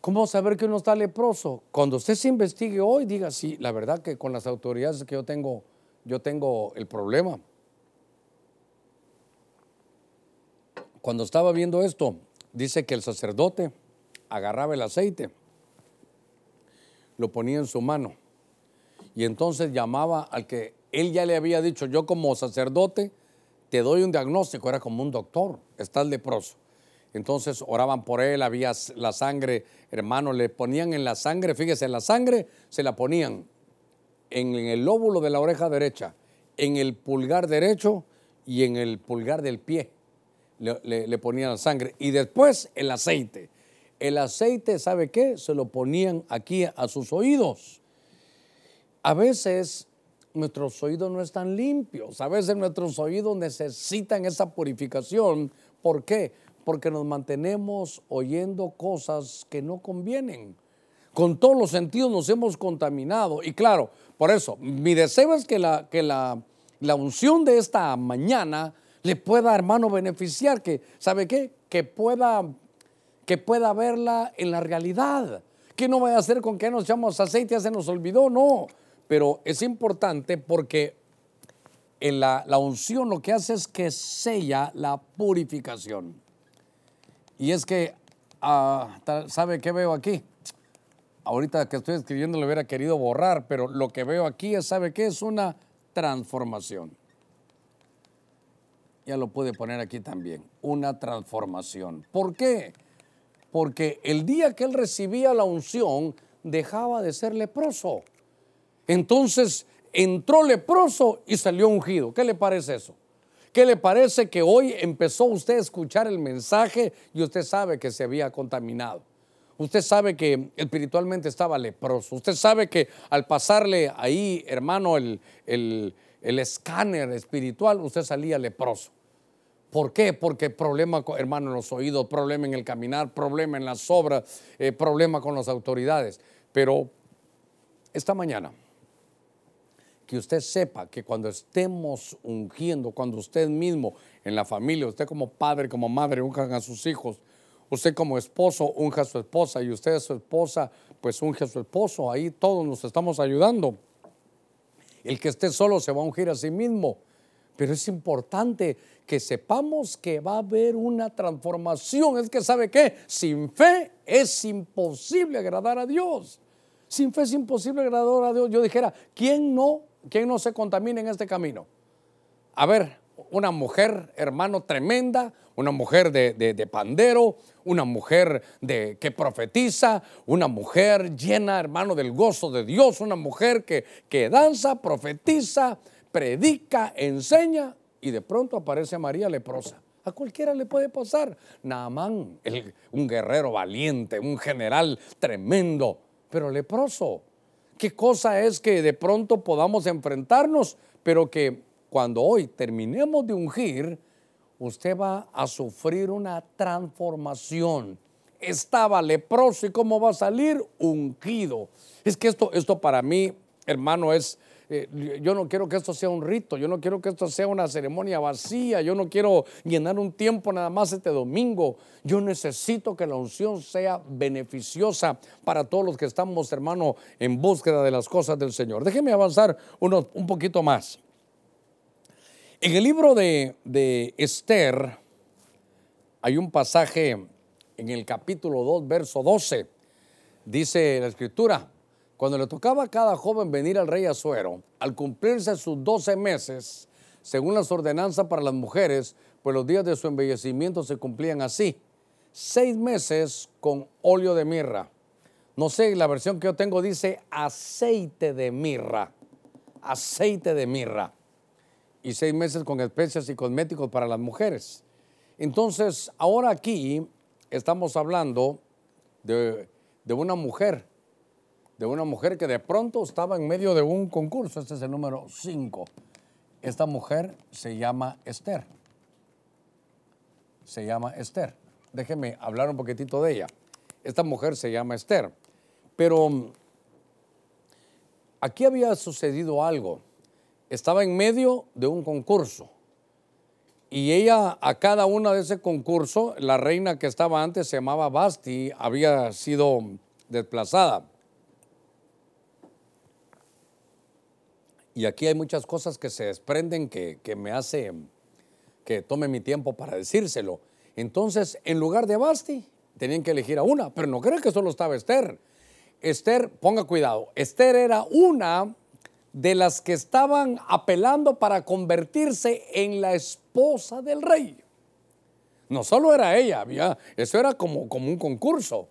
[SPEAKER 2] ¿cómo saber que uno está leproso? Cuando usted se investigue hoy, diga, sí, la verdad que con las autoridades que yo tengo, yo tengo el problema. Cuando estaba viendo esto, dice que el sacerdote agarraba el aceite, lo ponía en su mano y entonces llamaba al que él ya le había dicho, yo como sacerdote te doy un diagnóstico, era como un doctor, estás leproso. Entonces oraban por él, había la sangre, hermano, le ponían en la sangre, fíjese, la sangre se la ponían en el lóbulo de la oreja derecha, en el pulgar derecho y en el pulgar del pie le, ponían la sangre y después el aceite. El aceite, ¿sabe qué? Se lo ponían aquí a sus oídos. A veces nuestros oídos no están limpios, a veces nuestros oídos necesitan esa purificación. ¿Por qué? Porque nos mantenemos oyendo cosas que no convienen. Con todos los sentidos nos hemos contaminado. Y claro, por eso, mi deseo es que la, que la, la unción de esta mañana le pueda, hermano, beneficiar, que, ¿sabe qué? Que pueda, que pueda verla en la realidad. Que no vaya a hacer con que nos echamos aceite, ya se nos olvidó, no. Pero es importante porque en la, unción lo que hace es que sella la purificación. Y es que, ah, ¿sabe qué veo aquí? Ahorita que estoy escribiendo lo hubiera querido borrar, pero lo que veo aquí es, ¿sabe qué? Es una transformación ya lo puede poner aquí también, una transformación. ¿Por qué? Porque el día que él recibía la unción, dejaba de ser leproso. Entonces entró leproso y salió ungido. ¿Qué le parece eso? ¿Qué le parece que hoy empezó usted a escuchar el mensaje y usted sabe que se había contaminado? Usted sabe que espiritualmente estaba leproso. Usted sabe que al pasarle ahí, hermano, el, el, escáner espiritual, usted salía leproso. ¿Por qué? Porque problema, hermano, en los oídos, problema en el caminar, problema en las obras, eh, problema con las autoridades. Pero esta mañana, que usted sepa que cuando estemos ungiendo, cuando usted mismo en la familia, usted como padre, como madre, unjan a sus hijos, Usted como esposo unja a su esposa y usted su esposa pues unge a su esposo. Ahí todos nos estamos ayudando. El que esté solo se va a ungir a sí mismo. Pero es importante que sepamos que va a haber una transformación. Es que sabe qué, sin fe es imposible agradar a Dios. Sin fe es imposible agradar a Dios. Yo dijera, ¿quién no, quién no se contamina en este camino? A ver, una mujer, hermano, tremenda, una mujer de, pandero, una mujer de, que profetiza, una mujer llena, hermano, del gozo de Dios, una mujer que, que danza, profetiza, predica, enseña y de pronto aparece María leprosa. A cualquiera le puede pasar. Naamán, un guerrero valiente, un general tremendo, pero leproso. ¿Qué cosa es que de pronto podamos enfrentarnos, pero que cuando hoy terminemos de ungir, usted va a sufrir una transformación. Estaba leproso y cómo va a salir ungido. Es que esto, esto para mí, hermano, es, eh, yo no quiero que esto sea un rito, yo no quiero que esto sea una ceremonia vacía, yo no quiero llenar un tiempo nada más este domingo. Yo necesito que la unción sea beneficiosa para todos los que estamos, hermano, en búsqueda de las cosas del Señor. Déjeme avanzar un poquito más. En el libro de, Esther hay un pasaje en el capítulo 2, verso 12. Dice la escritura, cuando le tocaba a cada joven venir al rey Azuero, al cumplirse sus 12 meses, según las ordenanzas para las mujeres, pues los días de su embellecimiento se cumplían así. Seis meses con óleo de mirra. No sé, la versión que yo tengo dice aceite de mirra. Aceite de mirra y seis meses con especias y cosméticos para las mujeres. Entonces, ahora aquí estamos hablando de, una mujer, de una mujer que de pronto estaba en medio de un concurso, este es el número 5. Esta mujer se llama Esther. Se llama Esther. Déjeme hablar un poquitito de ella. Esta mujer se llama Esther. Pero aquí había sucedido algo estaba en medio de un concurso. Y ella, a cada una de ese concurso, la reina que estaba antes se llamaba Basti, había sido desplazada. Y aquí hay muchas cosas que se desprenden que, que me hace que tome mi tiempo para decírselo. Entonces, en lugar de Basti, tenían que elegir a una, pero no creo que solo estaba Esther. Esther, ponga cuidado, Esther era una de las que estaban apelando para convertirse en la esposa del rey. No solo era ella, había, eso era como, como un concurso.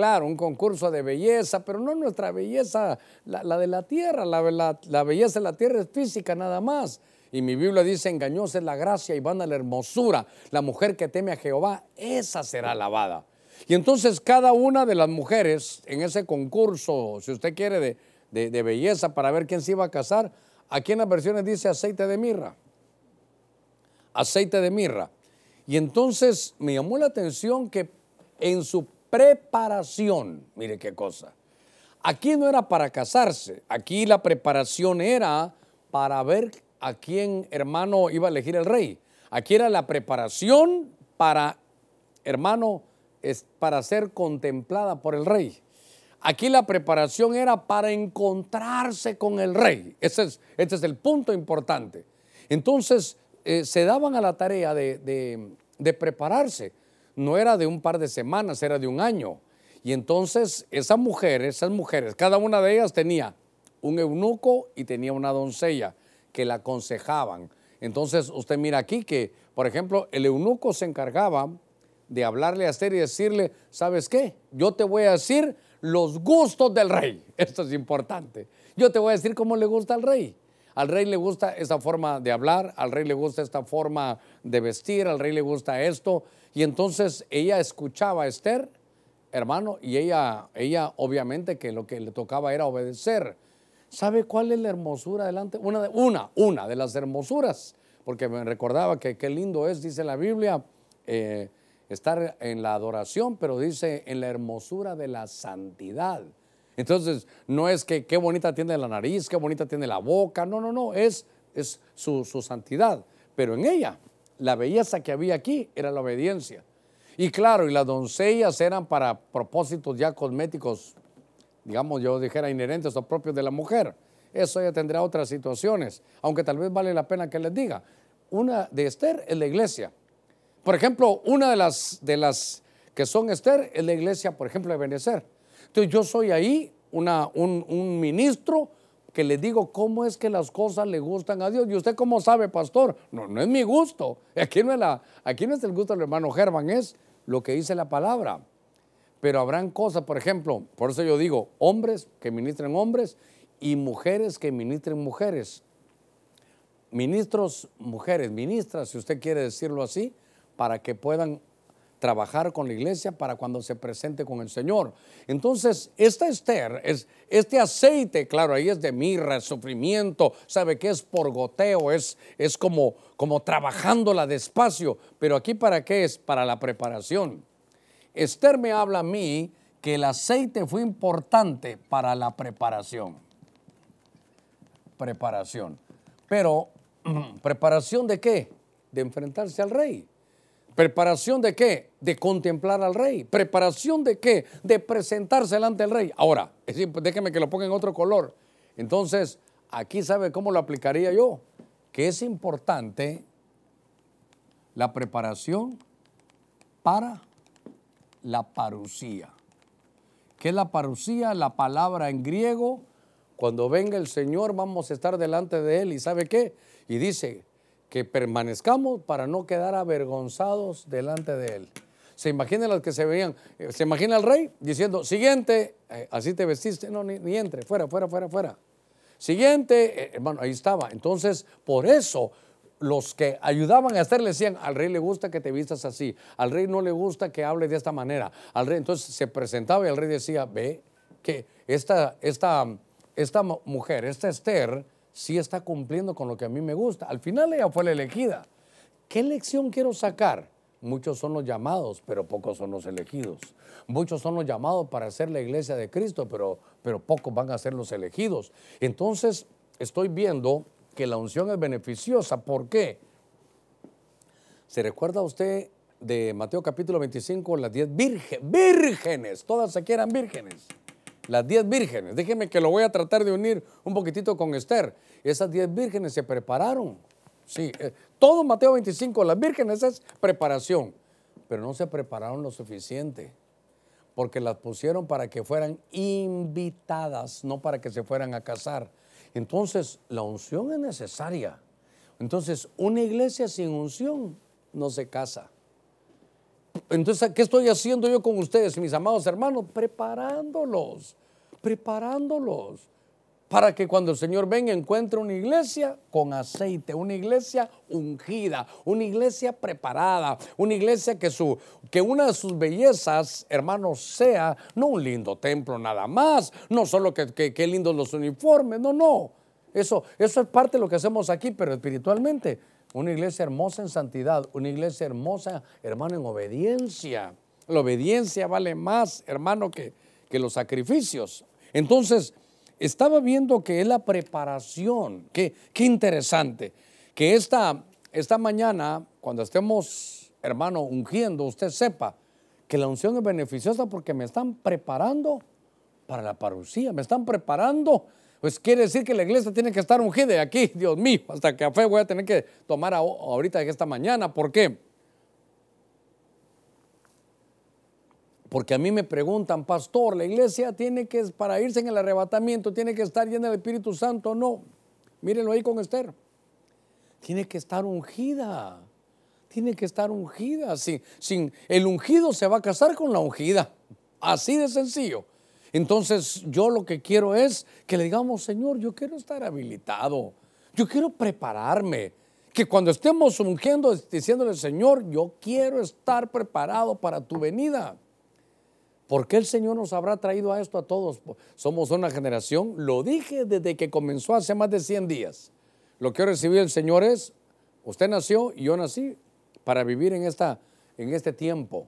[SPEAKER 2] Claro, un concurso de belleza, pero no nuestra belleza, la, de la tierra, la, la, belleza de la tierra es física nada más. Y mi Biblia dice, engañosa es la gracia y van a la hermosura. La mujer que teme a Jehová, esa será alabada. Y entonces cada una de las mujeres en ese concurso, si usted quiere, de, de, belleza para ver quién se iba a casar. Aquí en las versiones dice aceite de mirra. Aceite de mirra. Y entonces me llamó la atención que en su preparación, mire qué cosa, aquí no era para casarse, aquí la preparación era para ver a quién hermano iba a elegir el rey. Aquí era la preparación para, hermano, es para ser contemplada por el rey. Aquí la preparación era para encontrarse con el rey. Ese es, este es el punto importante. Entonces eh, se daban a la tarea de, prepararse. No era de un par de semanas, era de un año. Y entonces esas mujeres, esas mujeres, cada una de ellas tenía un eunuco y tenía una doncella que la aconsejaban. Entonces usted mira aquí que, por ejemplo, el eunuco se encargaba de hablarle a Esther y decirle, ¿sabes qué? Yo te voy a decir los gustos del rey. Esto es importante. Yo te voy a decir cómo le gusta al rey. Al rey le gusta esta forma de hablar, al rey le gusta esta forma de vestir, al rey le gusta esto. Y entonces ella escuchaba a Esther hermano, y ella, ella obviamente que lo que le tocaba era obedecer. ¿Sabe cuál es la hermosura delante? Una, una, una de las hermosuras, porque me recordaba que qué lindo es, dice la Biblia, eh, estar en la adoración, pero dice en la hermosura de la santidad. Entonces, no es que qué bonita tiene la nariz, qué bonita tiene la boca, no, no, no, es, es su, su santidad. Pero en ella, la belleza que había aquí era la obediencia. Y claro, y las doncellas eran para propósitos ya cosméticos, digamos, yo dijera inherentes o propios de la mujer. Eso ya tendrá otras situaciones, aunque tal vez vale la pena que les diga. Una de Esther es la iglesia. Por ejemplo, una de las, de las que son Esther es la iglesia, por ejemplo, de Benecer. Entonces yo soy ahí un, un ministro que le digo cómo es que las cosas le gustan a Dios. ¿Y usted cómo sabe, pastor? No, no es mi gusto. Aquí no es, aquí no es el gusto del hermano Germán, es lo que dice la palabra. Pero habrán cosas, por ejemplo, por eso yo digo, hombres que ministren hombres y mujeres que ministren mujeres. Ministros, mujeres, ministras, si usted quiere decirlo así, para que puedan trabajar con la iglesia para cuando se presente con el Señor. Entonces, esta Esther, es, este aceite, claro, ahí es de mirra, sufrimiento, sabe que es por goteo, es, es como, como trabajándola despacio, pero aquí para qué es? Para la preparación. Esther me habla a mí que el aceite fue importante para la preparación. Preparación. Pero, ¿preparación de qué? De enfrentarse al rey. ¿Preparación de qué? De contemplar al rey. ¿Preparación de qué? De presentarse delante del rey. Ahora, déjeme que lo ponga en otro color. Entonces, aquí sabe cómo lo aplicaría yo. Que es importante la preparación para la parucía. ¿Qué es la parucía? La palabra en griego. Cuando venga el Señor vamos a estar delante de Él. ¿Y sabe qué? Y dice, que permanezcamos para no quedar avergonzados delante de Él. Se imagina los que se veían, eh, se imagina al rey diciendo, siguiente, eh, así te vestiste, no, ni, entre, fuera, fuera, fuera, fuera. Siguiente, eh, hermano, ahí estaba. Entonces, por eso los que ayudaban a Esther le decían, al rey le gusta que te vistas así, al rey no le gusta que hable de esta manera. Al rey entonces se presentaba y el rey decía, ve que esta, esta, esta mujer, esta Esther, sí está cumpliendo con lo que a mí me gusta. Al final ella fue la elegida. ¿Qué lección quiero sacar? Muchos son los llamados, pero pocos son los elegidos. Muchos son los llamados para ser la iglesia de Cristo, pero, pero pocos van a ser los elegidos. Entonces, estoy viendo que la unción es beneficiosa. ¿Por qué? ¿Se recuerda usted de Mateo capítulo 25, las 10 vírgenes? Todas aquí eran vírgenes las diez vírgenes. Déjenme que lo voy a tratar de unir un poquitito con Esther. Esas diez vírgenes se prepararon. Sí, eh, todo Mateo 25, las vírgenes es preparación, pero no se prepararon lo suficiente, porque las pusieron para que fueran invitadas, no para que se fueran a casar. Entonces, la unción es necesaria. Entonces, una iglesia sin unción no se casa. Entonces, ¿qué estoy haciendo yo con ustedes, mis amados hermanos? Preparándolos, preparándolos para que cuando el Señor venga encuentre una iglesia con aceite, una iglesia ungida, una iglesia preparada, una iglesia que, su, que una de sus bellezas, hermanos, sea no un lindo templo nada más, no solo que, que, lindos los uniformes, no, no. Eso, eso es parte de lo que hacemos aquí, pero espiritualmente una iglesia hermosa en santidad, una iglesia hermosa, hermano, en obediencia. La obediencia vale más, hermano, que, que los sacrificios. Entonces, estaba viendo que es la preparación. Qué, qué interesante. Que esta, esta mañana, cuando estemos, hermano, ungiendo, usted sepa que la unción es beneficiosa porque me están preparando para la parucía, me están preparando pues quiere decir que la iglesia tiene que estar ungida. Y aquí, Dios mío, hasta café voy a tener que tomar ahorita esta mañana. ¿Por qué? Porque a mí me preguntan, pastor, la iglesia tiene que, para irse en el arrebatamiento, tiene que estar llena del Espíritu Santo. No, mírenlo ahí con Esther. Tiene que estar ungida. Tiene que estar ungida. Sin, sin, el ungido se va a casar con la ungida. Así de sencillo. Entonces yo lo que quiero es que le digamos, Señor, yo quiero estar habilitado, yo quiero prepararme, que cuando estemos ungiendo, diciéndole, Señor, yo quiero estar preparado para tu venida. ¿Por qué el Señor nos habrá traído a esto a todos? Somos una generación, lo dije desde que comenzó hace más de 100 días. Lo que recibí el Señor es, usted nació y yo nací para vivir en, esta, en este tiempo.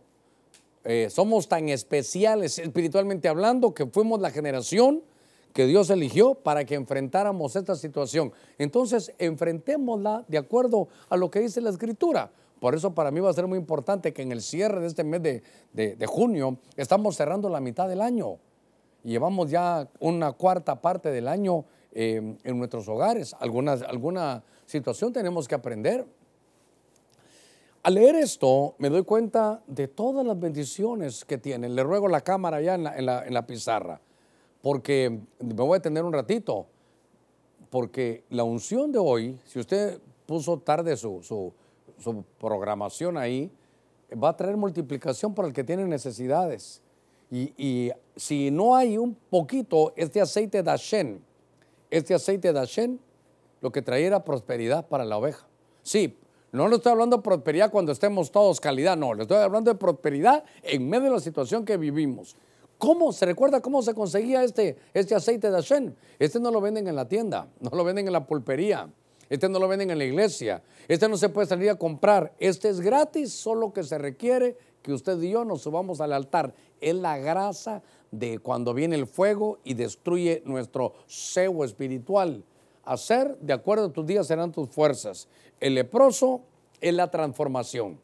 [SPEAKER 2] Eh, somos tan especiales espiritualmente hablando que fuimos la generación que Dios eligió para que enfrentáramos esta situación. Entonces, enfrentémosla de acuerdo a lo que dice la Escritura. Por eso para mí va a ser muy importante que en el cierre de este mes de, junio estamos cerrando la mitad del año. llevamos ya una cuarta parte del año eh, en nuestros hogares. Alguna, alguna situación tenemos que aprender. Al leer esto me doy cuenta de todas las bendiciones que tienen. Le ruego la cámara ya en la, en la pizarra, porque me voy a tener un ratito, porque la unción de hoy, si usted puso tarde su, su, programación ahí, va a traer multiplicación para el que tiene necesidades. Y, si no hay un poquito, este aceite de Hashem, este aceite de Hashem, lo que traerá prosperidad para la oveja. Sí, no le estoy hablando de prosperidad cuando estemos todos calidad, no, le estoy hablando de prosperidad en medio de la situación que vivimos. ¿Cómo? ¿Se recuerda cómo se conseguía este, este aceite de Hashem? Este no lo venden en la tienda, no lo venden en la pulpería. Este no lo venden en la iglesia. Este no se puede salir a comprar. Este es gratis, solo que se requiere que usted y yo nos subamos al altar. Es la grasa de cuando viene el fuego y destruye nuestro cebo espiritual. Hacer de acuerdo a tus días serán tus fuerzas. El leproso es la transformación.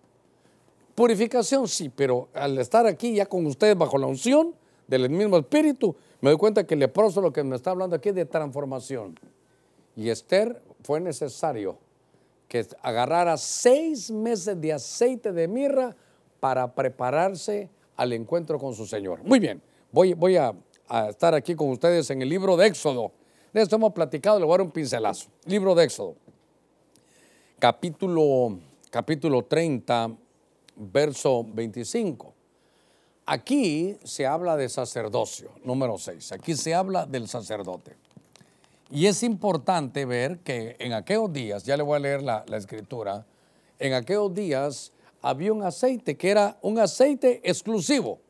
[SPEAKER 2] Purificación sí, pero al estar aquí ya con ustedes bajo la unción del mismo espíritu, me doy cuenta que el leproso lo que me está hablando aquí es de transformación. Y Esther fue necesario que agarrara seis meses de aceite de mirra para prepararse al encuentro con su Señor. Muy bien, voy, voy a, estar aquí con ustedes en el libro de Éxodo. Esto hemos platicado, le voy a dar un pincelazo. Libro de Éxodo, capítulo, capítulo 30, verso 25. Aquí se habla de sacerdocio, número 6. Aquí se habla del sacerdote. Y es importante ver que en aquellos días, ya le voy a leer la, escritura, en aquellos días había un aceite que era un aceite exclusivo.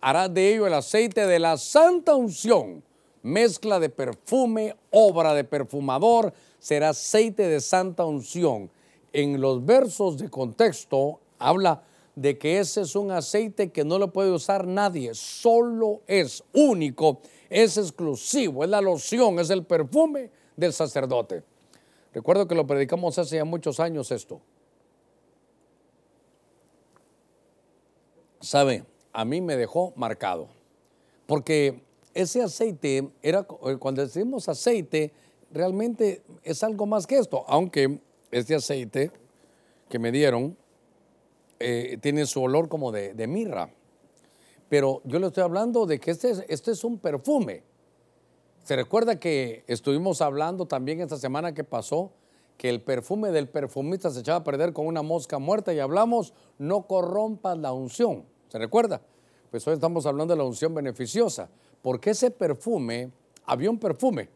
[SPEAKER 2] Hará de ello el aceite de la santa unción, mezcla de perfume, obra de perfumador, será aceite de santa unción. En los versos de contexto habla de que ese es un aceite que no lo puede usar nadie, solo es único es exclusivo, es la loción, es el perfume del sacerdote. Recuerdo que lo predicamos hace ya muchos años esto. Sabe, a mí me dejó marcado, porque ese aceite era, eh, cuando decimos aceite, realmente es algo más que esto, aunque este aceite que me dieron eh, tiene su olor como de, mirra. Pero yo le estoy hablando de que este es, este es un perfume. Se recuerda que estuvimos hablando también esta semana que pasó que el perfume del perfumista se echaba a perder con una mosca muerta y hablamos, no corrompas la unción. ¿Se recuerda? Pues hoy estamos hablando de la unción beneficiosa, porque ese perfume, había un perfume,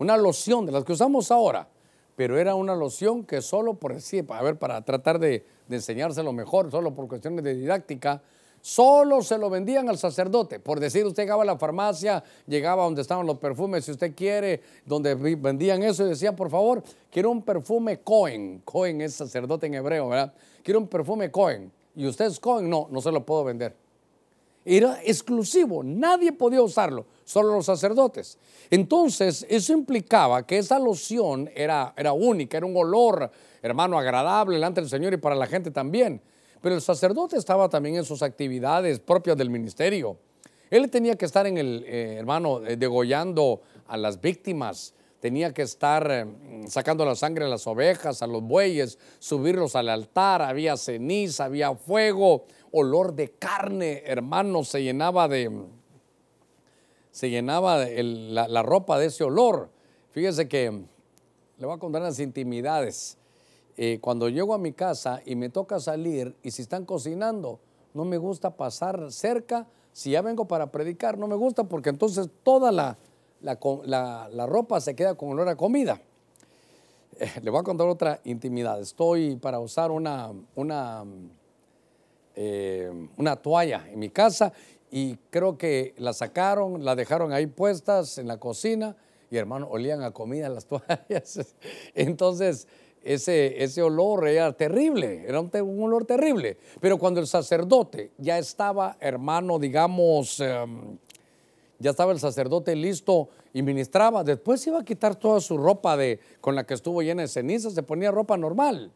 [SPEAKER 2] una loción de las que usamos ahora, pero era una loción que solo por decir, a ver, para tratar de, de enseñárselo mejor, solo por cuestiones de didáctica, Solo se lo vendían al sacerdote. Por decir, usted llegaba a la farmacia, llegaba donde estaban los perfumes, si usted quiere, donde vendían eso y decía, por favor, quiero un perfume Cohen. Cohen es sacerdote en hebreo, ¿verdad? Quiero un perfume Cohen. Y usted es Cohen, no, no se lo puedo vender. Era exclusivo, nadie podía usarlo, solo los sacerdotes. Entonces, eso implicaba que esa loción era, era única, era un olor, hermano, agradable delante del Señor y para la gente también. Pero el sacerdote estaba también en sus actividades propias del ministerio. Él tenía que estar en el, eh, hermano, eh, degollando a las víctimas, tenía que estar eh, sacando la sangre a las ovejas, a los bueyes, subirlos al altar, había ceniza, había fuego, olor de carne, hermano, se llenaba de, se llenaba la, ropa de ese olor. Fíjese que le voy a contar las intimidades. Eh, cuando llego a mi casa y me toca salir y si están cocinando, no me gusta pasar cerca. Si ya vengo para predicar, no me gusta porque entonces toda la, ropa se queda con olor a comida. Eh, le voy a contar otra intimidad. Estoy para usar una, eh, una toalla en mi casa y creo que la sacaron, la dejaron ahí puestas en la cocina y hermano, olían a comida las toallas. Entonces, ese, ese olor era terrible, era un, olor terrible. Pero cuando el sacerdote ya estaba, hermano, digamos, em, ya estaba el sacerdote listo y ministraba, después iba a quitar toda su ropa de, con la que estuvo llena de cenizas, se ponía ropa normal.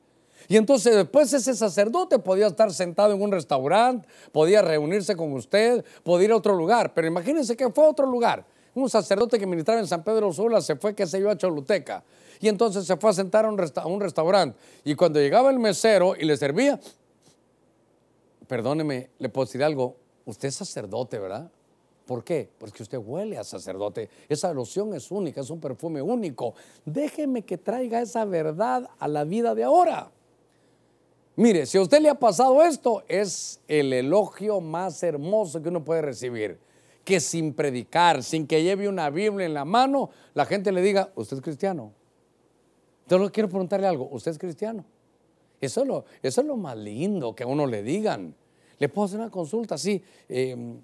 [SPEAKER 2] Y entonces después ese sacerdote podía estar sentado en un restaurante, podía reunirse con usted, podía ir a otro lugar. Pero imagínense que fue a otro lugar. Un sacerdote que ministraba en San Pedro Sula se fue, que se yo, a Choluteca. Y entonces se fue a sentar a un, un restaurante. Y cuando llegaba el mesero y le servía, perdóneme, le puedo decir algo, usted es sacerdote, ¿verdad? ¿Por qué? Porque usted huele a sacerdote. Esa loción es única, es un perfume único. Déjeme que traiga esa verdad a la vida de ahora. Mire, si a usted le ha pasado esto, es el elogio más hermoso que uno puede recibir. Que sin predicar, sin que lleve una Biblia en la mano, la gente le diga, usted es cristiano. Entonces quiero preguntarle algo, ¿usted es cristiano? Eso es lo, es lo más lindo que a uno le digan. Le puedo hacer una consulta, sí, em,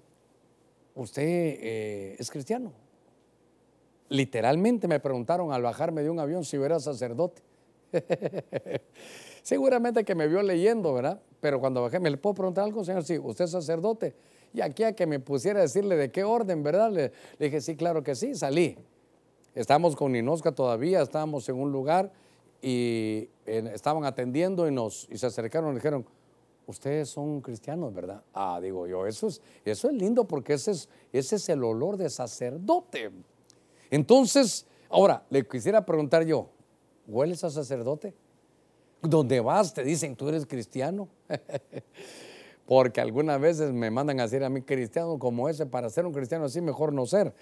[SPEAKER 2] ¿usted eh, es cristiano? Literalmente me preguntaron al bajarme de un avión si yo era sacerdote. Seguramente que me vio leyendo, ¿verdad? Pero cuando bajé, ¿me le puedo preguntar algo, señor? Sí, usted es sacerdote. Y aquí a que me pusiera a decirle de qué orden, ¿verdad? Le, dije, sí, claro que sí, salí. Estábamos con Ninosca todavía, estábamos en un lugar y estaban atendiendo y, nos, y se acercaron y dijeron, ustedes son cristianos, ¿verdad? Ah, digo yo, eso es, eso es lindo porque ese es, ese es el olor de sacerdote. Entonces, ahora, le quisiera preguntar yo, ¿hueles a sacerdote? Donde vas te dicen, tú eres cristiano. Porque algunas veces me mandan a decir a mí cristiano como ese, para ser un cristiano así mejor no ser.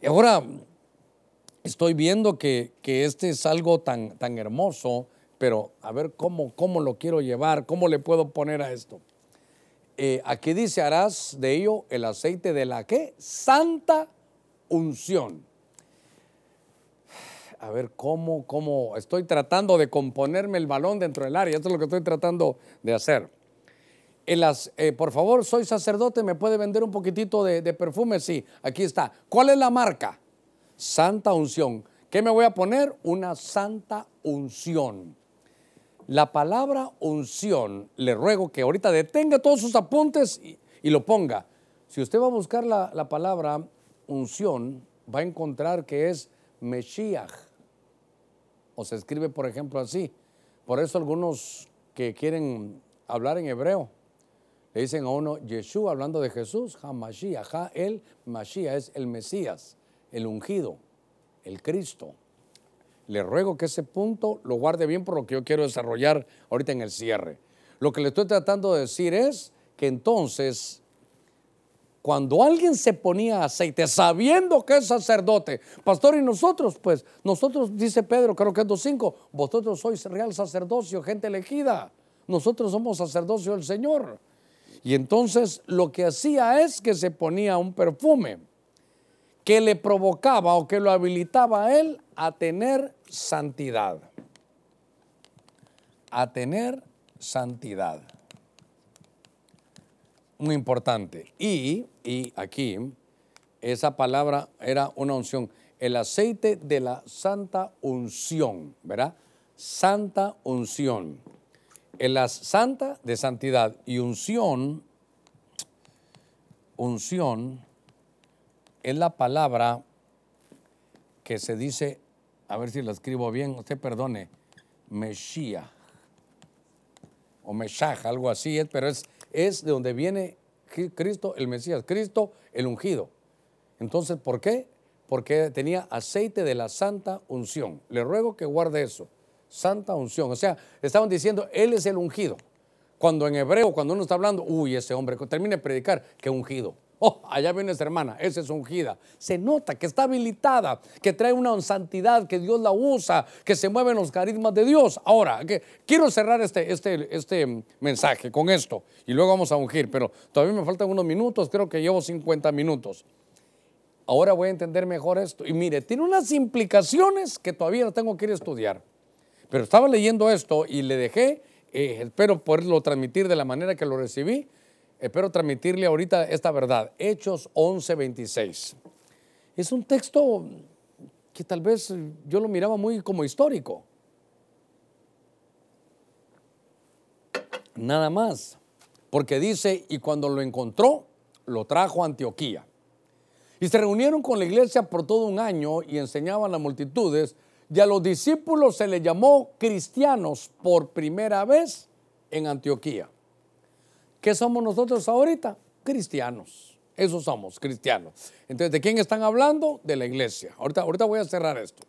[SPEAKER 2] Y ahora estoy viendo que, este es algo tan, tan hermoso, pero a ver cómo, cómo lo quiero llevar, cómo le puedo poner a esto. Eh, aquí dice, harás de ello el aceite de la qué? Santa unción a ver cómo, cómo estoy tratando de componerme el balón dentro del área. Esto es lo que estoy tratando de hacer. eh, por favor, soy sacerdote, ¿me puede vender un poquitito de, de, perfume? Sí, aquí está. ¿Cuál es la marca? Santa unción. ¿Qué me voy a poner? Una santa unción. La palabra unción, le ruego que ahorita detenga todos sus apuntes y, lo ponga. Si usted va a buscar la, la palabra unción, va a encontrar que es Meshiach o se escribe, por ejemplo, así. Por eso algunos que quieren hablar en hebreo le dicen a uno Yeshua hablando de Jesús, Hamashiach, ha el Mashiach es el Mesías, el ungido, el Cristo. Le ruego que ese punto lo guarde bien por lo que yo quiero desarrollar ahorita en el cierre. Lo que le estoy tratando de decir es que entonces cuando alguien se ponía aceite sabiendo que es sacerdote, pastor, y nosotros, pues, nosotros, dice Pedro, creo que es 2.5, vosotros sois real sacerdocio, gente elegida, nosotros somos sacerdocio del Señor. Y entonces lo que hacía es que se ponía un perfume que le provocaba o que lo habilitaba a él a tener santidad. A tener santidad muy importante. Y, y aquí, esa palabra era una unción. El aceite de la santa unción, ¿verdad? Santa unción. El santa de santidad y unción, unción es la palabra que se dice, a ver si la escribo bien, usted perdone, Meshia o Meshach, algo así pero es es de donde viene Cristo el Mesías, Cristo el ungido. Entonces, ¿por qué? Porque tenía aceite de la santa unción. Le ruego que guarde eso, santa unción. O sea, estaban diciendo, Él es el ungido. Cuando en hebreo, cuando uno está hablando, uy, ese hombre, termine de predicar, que ungido. Oh, allá viene esa hermana, esa es ungida. Se nota que está habilitada, que trae una santidad, que Dios la usa, que se mueven los carismas de Dios. Ahora, quiero cerrar este, este, este mensaje con esto y luego vamos a ungir, pero todavía me faltan unos minutos, creo que llevo 50 minutos. Ahora voy a entender mejor esto. Y mire, tiene unas implicaciones que todavía tengo que ir a estudiar. Pero estaba leyendo esto y le dejé, eh, espero poderlo transmitir de la manera que lo recibí espero transmitirle ahorita esta verdad. Hechos 11:26. Es un texto que tal vez yo lo miraba muy como histórico. Nada más. Porque dice, y cuando lo encontró, lo trajo a Antioquía. Y se reunieron con la iglesia por todo un año y enseñaban a multitudes. Y a los discípulos se les llamó cristianos por primera vez en Antioquía. ¿Qué somos nosotros ahorita? Cristianos. Eso somos, cristianos. Entonces, ¿de quién están hablando? De la iglesia. Ahorita, ahorita voy a cerrar esto.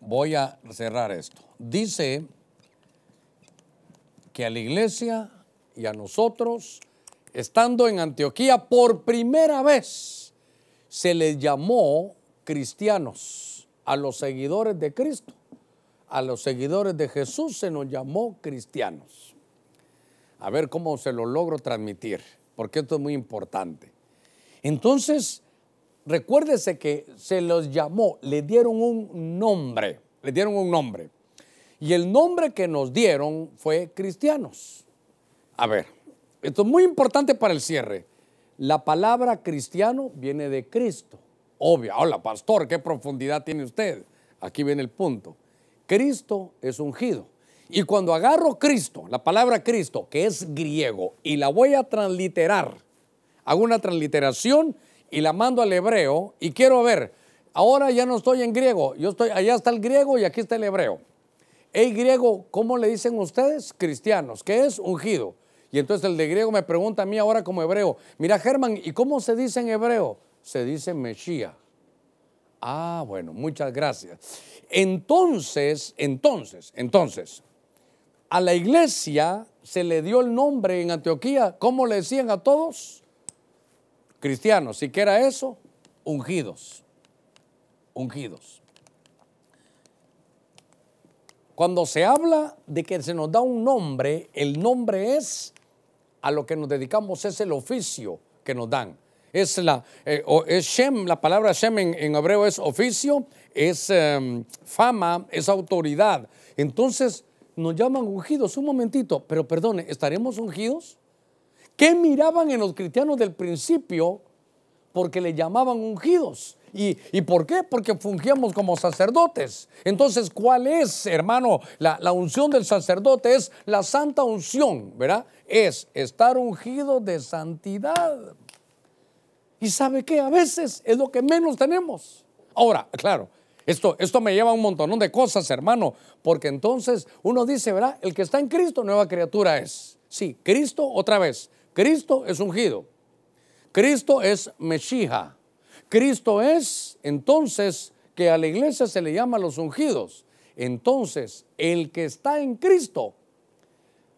[SPEAKER 2] Voy a cerrar esto. Dice que a la iglesia y a nosotros, estando en Antioquía por primera vez, se les llamó cristianos a los seguidores de Cristo. A los seguidores de Jesús se nos llamó cristianos. A ver cómo se lo logro transmitir, porque esto es muy importante. Entonces, recuérdese que se los llamó, le dieron un nombre, le dieron un nombre. Y el nombre que nos dieron fue cristianos. A ver, esto es muy importante para el cierre. La palabra cristiano viene de Cristo. Obvio. Hola, pastor, ¿qué profundidad tiene usted? Aquí viene el punto. Cristo es ungido. Y cuando agarro Cristo, la palabra Cristo, que es griego, y la voy a transliterar, hago una transliteración y la mando al hebreo y quiero ver, ahora ya no estoy en griego, yo estoy, allá está el griego y aquí está el hebreo. El griego, ¿cómo le dicen ustedes? Cristianos, ¿qué es ungido. Y entonces el de griego me pregunta a mí ahora como hebreo, mira Germán, ¿y cómo se dice en hebreo? Se dice Mesías. Ah, bueno, muchas gracias. Entonces, entonces, entonces, a la iglesia se le dio el nombre en Antioquía, ¿cómo le decían a todos? Cristianos, si que era eso, ungidos, ungidos. Cuando se habla de que se nos da un nombre, el nombre es a lo que nos dedicamos, es el oficio que nos dan. Es la, eh, es Shem, la palabra Shem en, hebreo es oficio, es em, fama, es autoridad. Entonces nos llaman ungidos. Un momentito, pero perdone, ¿estaremos ungidos? ¿Qué miraban en los cristianos del principio porque le llamaban ungidos? ¿Y, por qué? Porque fungíamos como sacerdotes. Entonces, ¿cuál es, hermano? La, la, unción del sacerdote es la santa unción, ¿verdad? Es estar ungido de santidad. ¿Y sabe qué? A veces es lo que menos tenemos. Ahora, claro, esto, esto me lleva a un montón de cosas, hermano, porque entonces uno dice, ¿verdad? El que está en Cristo, nueva criatura es. Sí, Cristo, otra vez, Cristo es ungido. Cristo es Mesija. Cristo es, entonces, que a la iglesia se le llama los ungidos. Entonces, el que está en Cristo,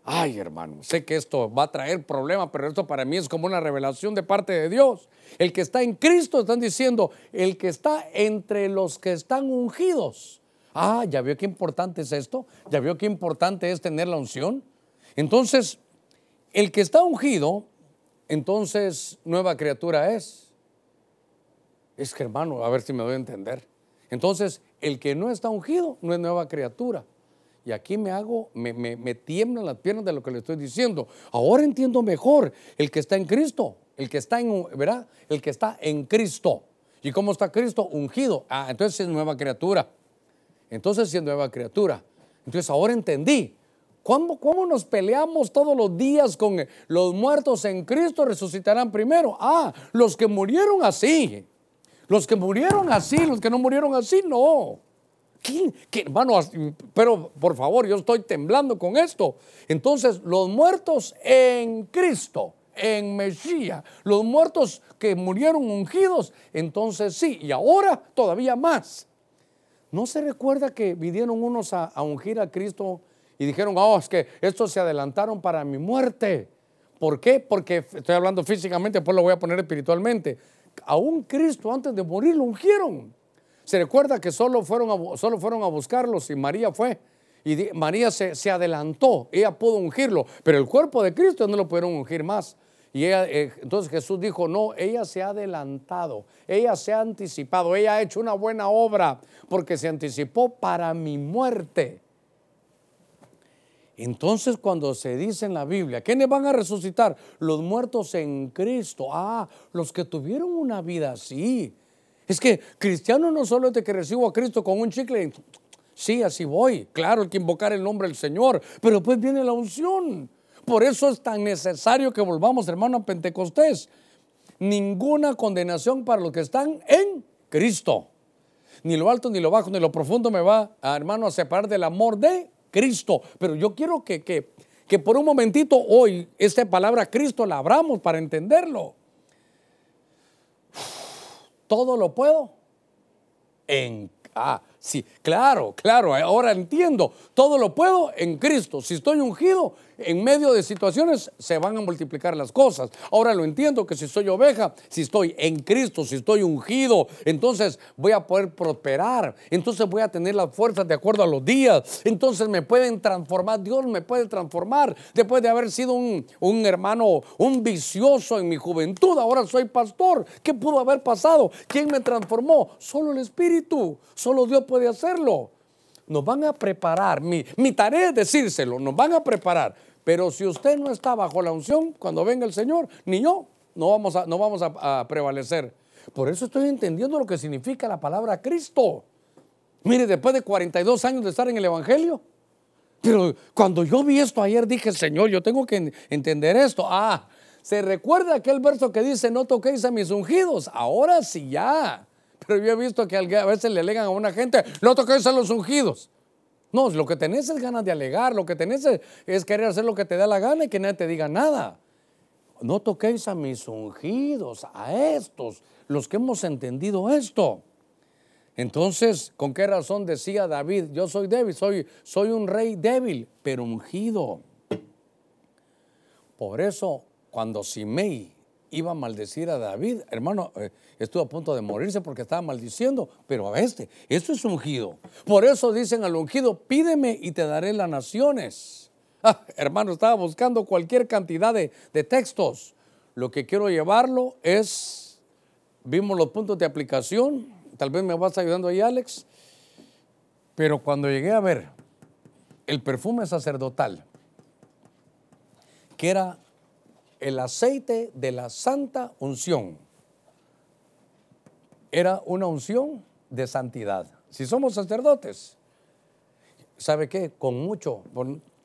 [SPEAKER 2] ay hermano, sé que esto va a traer problemas, pero esto para mí es como una revelación de parte de Dios. El que está en Cristo, están diciendo, el que está entre los que están ungidos. Ah, ya vio qué importante es esto, ya vio qué importante es tener la unción. Entonces, el que está ungido, entonces nueva criatura es. Es que hermano, a ver si me doy a entender. Entonces, el que no está ungido no es nueva criatura. Y aquí me hago, me, me, tiemblan las piernas de lo que le estoy diciendo. Ahora entiendo mejor el que está en Cristo, el que está en, ¿verdad? El que está en Cristo. ¿Y cómo está Cristo? Ungido. Ah, entonces es nueva criatura. Entonces es nueva criatura. Entonces ahora entendí. ¿Cómo, ¿Cómo nos peleamos todos los días con los muertos en Cristo resucitarán primero? Ah, los que murieron así los que murieron así, los que no murieron así, no. ¿Quién? Hermano, pero por favor, yo estoy temblando con esto. Entonces, los muertos en Cristo, en Mesías, los muertos que murieron ungidos, entonces sí, y ahora todavía más. ¿No se recuerda que vinieron unos a, a ungir a Cristo y dijeron, oh, es que estos se adelantaron para mi muerte? ¿Por qué? Porque estoy hablando físicamente, después lo voy a poner espiritualmente aún Cristo antes de morir lo ungieron. Se recuerda que solo fueron a, solo fueron a buscarlos y María fue. Y María se, adelantó, ella pudo ungirlo, pero el cuerpo de Cristo no lo pudieron ungir más. Y eh, entonces Jesús dijo, no, ella se ha adelantado, ella se ha anticipado, ella ha hecho una buena obra porque se anticipó para mi muerte. Entonces cuando se dice en la Biblia, ¿quiénes van a resucitar? Los muertos en Cristo. Ah, los que tuvieron una vida así. Es que cristiano no solo es de que recibo a Cristo con un chicle. Sí, así voy. Claro, hay que invocar el nombre del Señor. Pero después viene la unción. Por eso es tan necesario que volvamos, hermano, a Pentecostés. Ninguna condenación para los que están en Cristo. Ni lo alto, ni lo bajo, ni lo profundo me va, hermano, a separar del amor de Cristo. Pero yo quiero que, que, que por un momentito hoy esta palabra Cristo la abramos para entenderlo. Todo lo puedo en... Ah, sí, claro, claro, ahora entiendo. Todo lo puedo en Cristo. Si estoy ungido, en medio de situaciones se van a multiplicar las cosas. Ahora lo entiendo que si soy oveja, si estoy en Cristo, si estoy ungido, entonces voy a poder prosperar. Entonces voy a tener las fuerzas de acuerdo a los días. Entonces me pueden transformar. Dios me puede transformar. Después de haber sido un, un hermano, un vicioso en mi juventud, ahora soy pastor. ¿Qué pudo haber pasado? ¿Quién me transformó? Solo el Espíritu. Solo Dios puede hacerlo nos van a preparar. Mi, mi, tarea es decírselo, nos van a preparar. Pero si usted no está bajo la unción, cuando venga el Señor, ni yo, no vamos a, no vamos a, prevalecer. Por eso estoy entendiendo lo que significa la palabra Cristo. Mire, después de 42 años de estar en el Evangelio, pero cuando yo vi esto ayer dije, Señor, yo tengo que entender esto. Ah, se recuerda aquel verso que dice, no toquéis a mis ungidos. Ahora sí ya. Pero yo he visto que a veces le alegan a una gente, no toquéis a los ungidos. No, lo que tenés es ganas de alegar, lo que tenés es, querer hacer lo que te da la gana y que nadie te diga nada. No toquéis a mis ungidos, a estos, los que hemos entendido esto. Entonces, ¿con qué razón decía David? Yo soy débil, soy, soy un rey débil, pero ungido. Por eso, cuando Simei iba a maldecir a David. Hermano, eh, estuvo a punto de morirse porque estaba maldiciendo, pero a este, esto es ungido. Por eso dicen al ungido, pídeme y te daré las naciones. Ah, hermano, estaba buscando cualquier cantidad de, de textos. Lo que quiero llevarlo es, vimos los puntos de aplicación, tal vez me vas ayudando ahí, Alex, pero cuando llegué a ver el perfume sacerdotal, que era el aceite de la santa unción era una unción de santidad. Si somos sacerdotes, ¿sabe qué? Con mucho,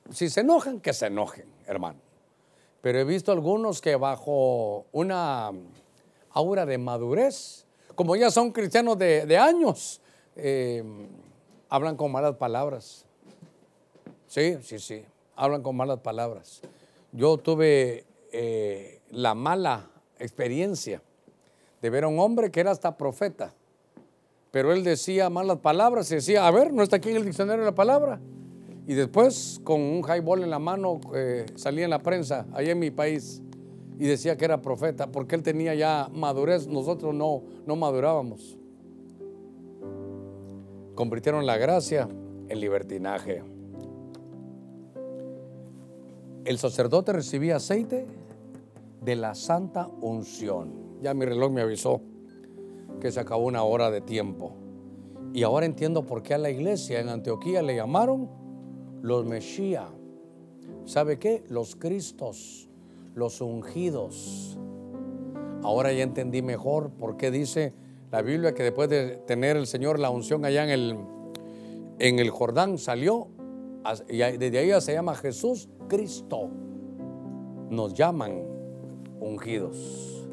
[SPEAKER 2] si se enojan, que se enojen, hermano. Pero he visto algunos que bajo una aura de madurez, como ya son cristianos de, años, eh, hablan con malas palabras. Sí, sí, sí, hablan con malas palabras. Yo tuve eh, la mala experiencia de ver a un hombre que era hasta profeta, pero él decía malas palabras y decía, a ver, no está aquí en el diccionario la palabra. Y después, con un highball en la mano, eh, salía en la prensa, ahí en mi país, y decía que era profeta, porque él tenía ya madurez, nosotros no, no madurábamos. Convirtieron la gracia en libertinaje el sacerdote recibía aceite de la santa unción. Ya mi reloj me avisó que se acabó una hora de tiempo. Y ahora entiendo por qué a la iglesia en Antioquía le llamaron los Mesías. ¿Sabe qué? Los Cristos, los ungidos. Ahora ya entendí mejor por qué dice la Biblia que después de tener el Señor la unción allá en el, en el Jordán salió y desde ahí se llama Jesús Cristo. Nos llaman ungidos.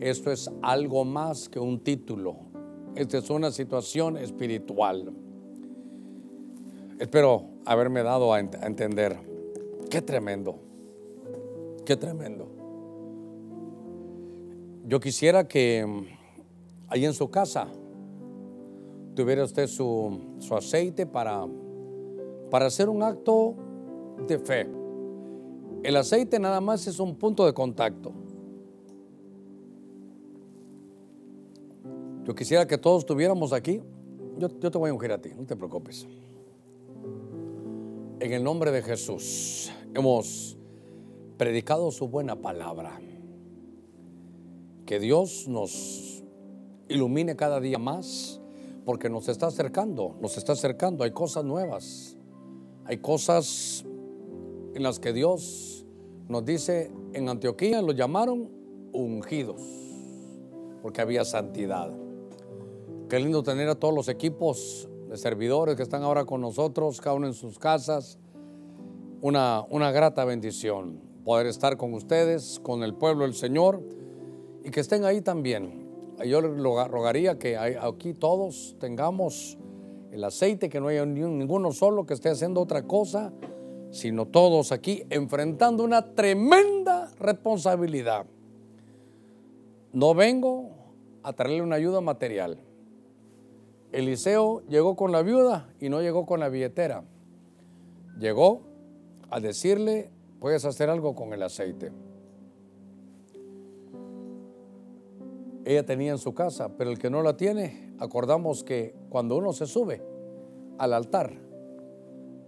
[SPEAKER 2] Esto es algo más que un título. Esta es una situación espiritual. Espero haberme dado a, entender. Qué tremendo. Qué tremendo. Yo quisiera que mm, ahí en su casa tuviera usted su, su aceite para para hacer un acto de fe. El aceite nada más es un punto de contacto. Yo quisiera que todos estuviéramos aquí. Yo, yo, te voy a ungir a ti, no te preocupes. En el nombre de Jesús hemos predicado su buena palabra. Que Dios nos ilumine cada día más porque nos está acercando, nos está acercando, hay cosas nuevas Hay cosas en las que Dios nos dice, en Antioquía lo llamaron ungidos, porque había santidad. Qué lindo tener a todos los equipos de servidores que están ahora con nosotros, cada uno en sus casas. Una, una grata bendición poder estar con ustedes, con el pueblo del Señor y que estén ahí también. Yo les rogaría que aquí todos tengamos el aceite, que no haya ninguno solo que esté haciendo otra cosa, sino todos aquí enfrentando una tremenda responsabilidad. No vengo a traerle una ayuda material. Eliseo llegó con la viuda y no llegó con la billetera. Llegó a decirle, puedes hacer algo con el aceite. Ella tenía en su casa, pero el que no la tiene, acordamos que cuando uno se sube al altar,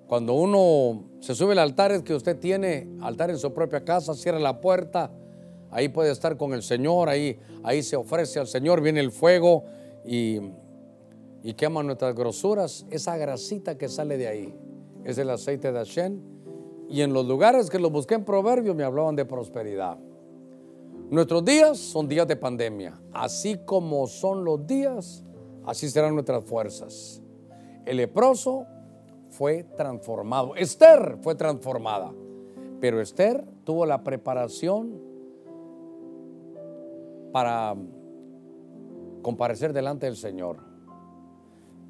[SPEAKER 2] cuando uno se sube al altar que usted tiene altar en su propia casa, cierra la puerta, ahí puede estar con el Señor, ahí, ahí se ofrece al Señor, viene el fuego y y quema nuestras grosuras, esa grasita que sale de ahí es el aceite de Hashem. Y en los lugares que lo busqué en Proverbios me hablaban de prosperidad. Nuestros días son días de pandemia. Así como son los días, así serán nuestras fuerzas. El leproso fue transformado. Esther fue transformada. Pero Esther tuvo la preparación para comparecer delante del Señor.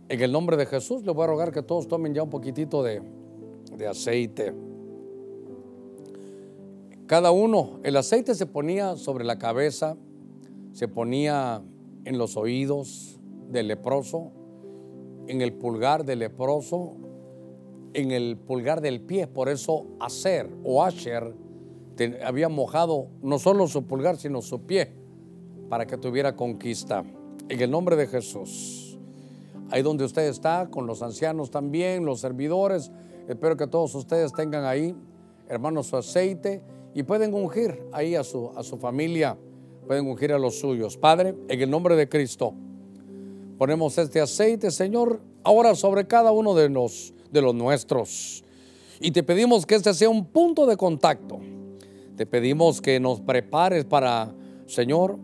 [SPEAKER 2] En el nombre de Jesús les voy a rogar que todos tomen ya un poquitito de, aceite. Cada uno, el aceite se ponía sobre la cabeza, se ponía en los oídos del leproso, en el pulgar del leproso, en el pulgar del pie. Por eso Aser o Asher había mojado no solo su pulgar, sino su pie, para que tuviera conquista. En el nombre de Jesús ahí donde usted está, con los ancianos también, los servidores. Espero que todos ustedes tengan ahí, hermanos, su aceite y pueden ungir ahí a su, a su familia, pueden ungir a los suyos. Padre, en el nombre de Cristo, ponemos este aceite, Señor, ahora sobre cada uno de los, de los nuestros. Y te pedimos que este sea un punto de contacto. Te pedimos que nos prepares para, Señor,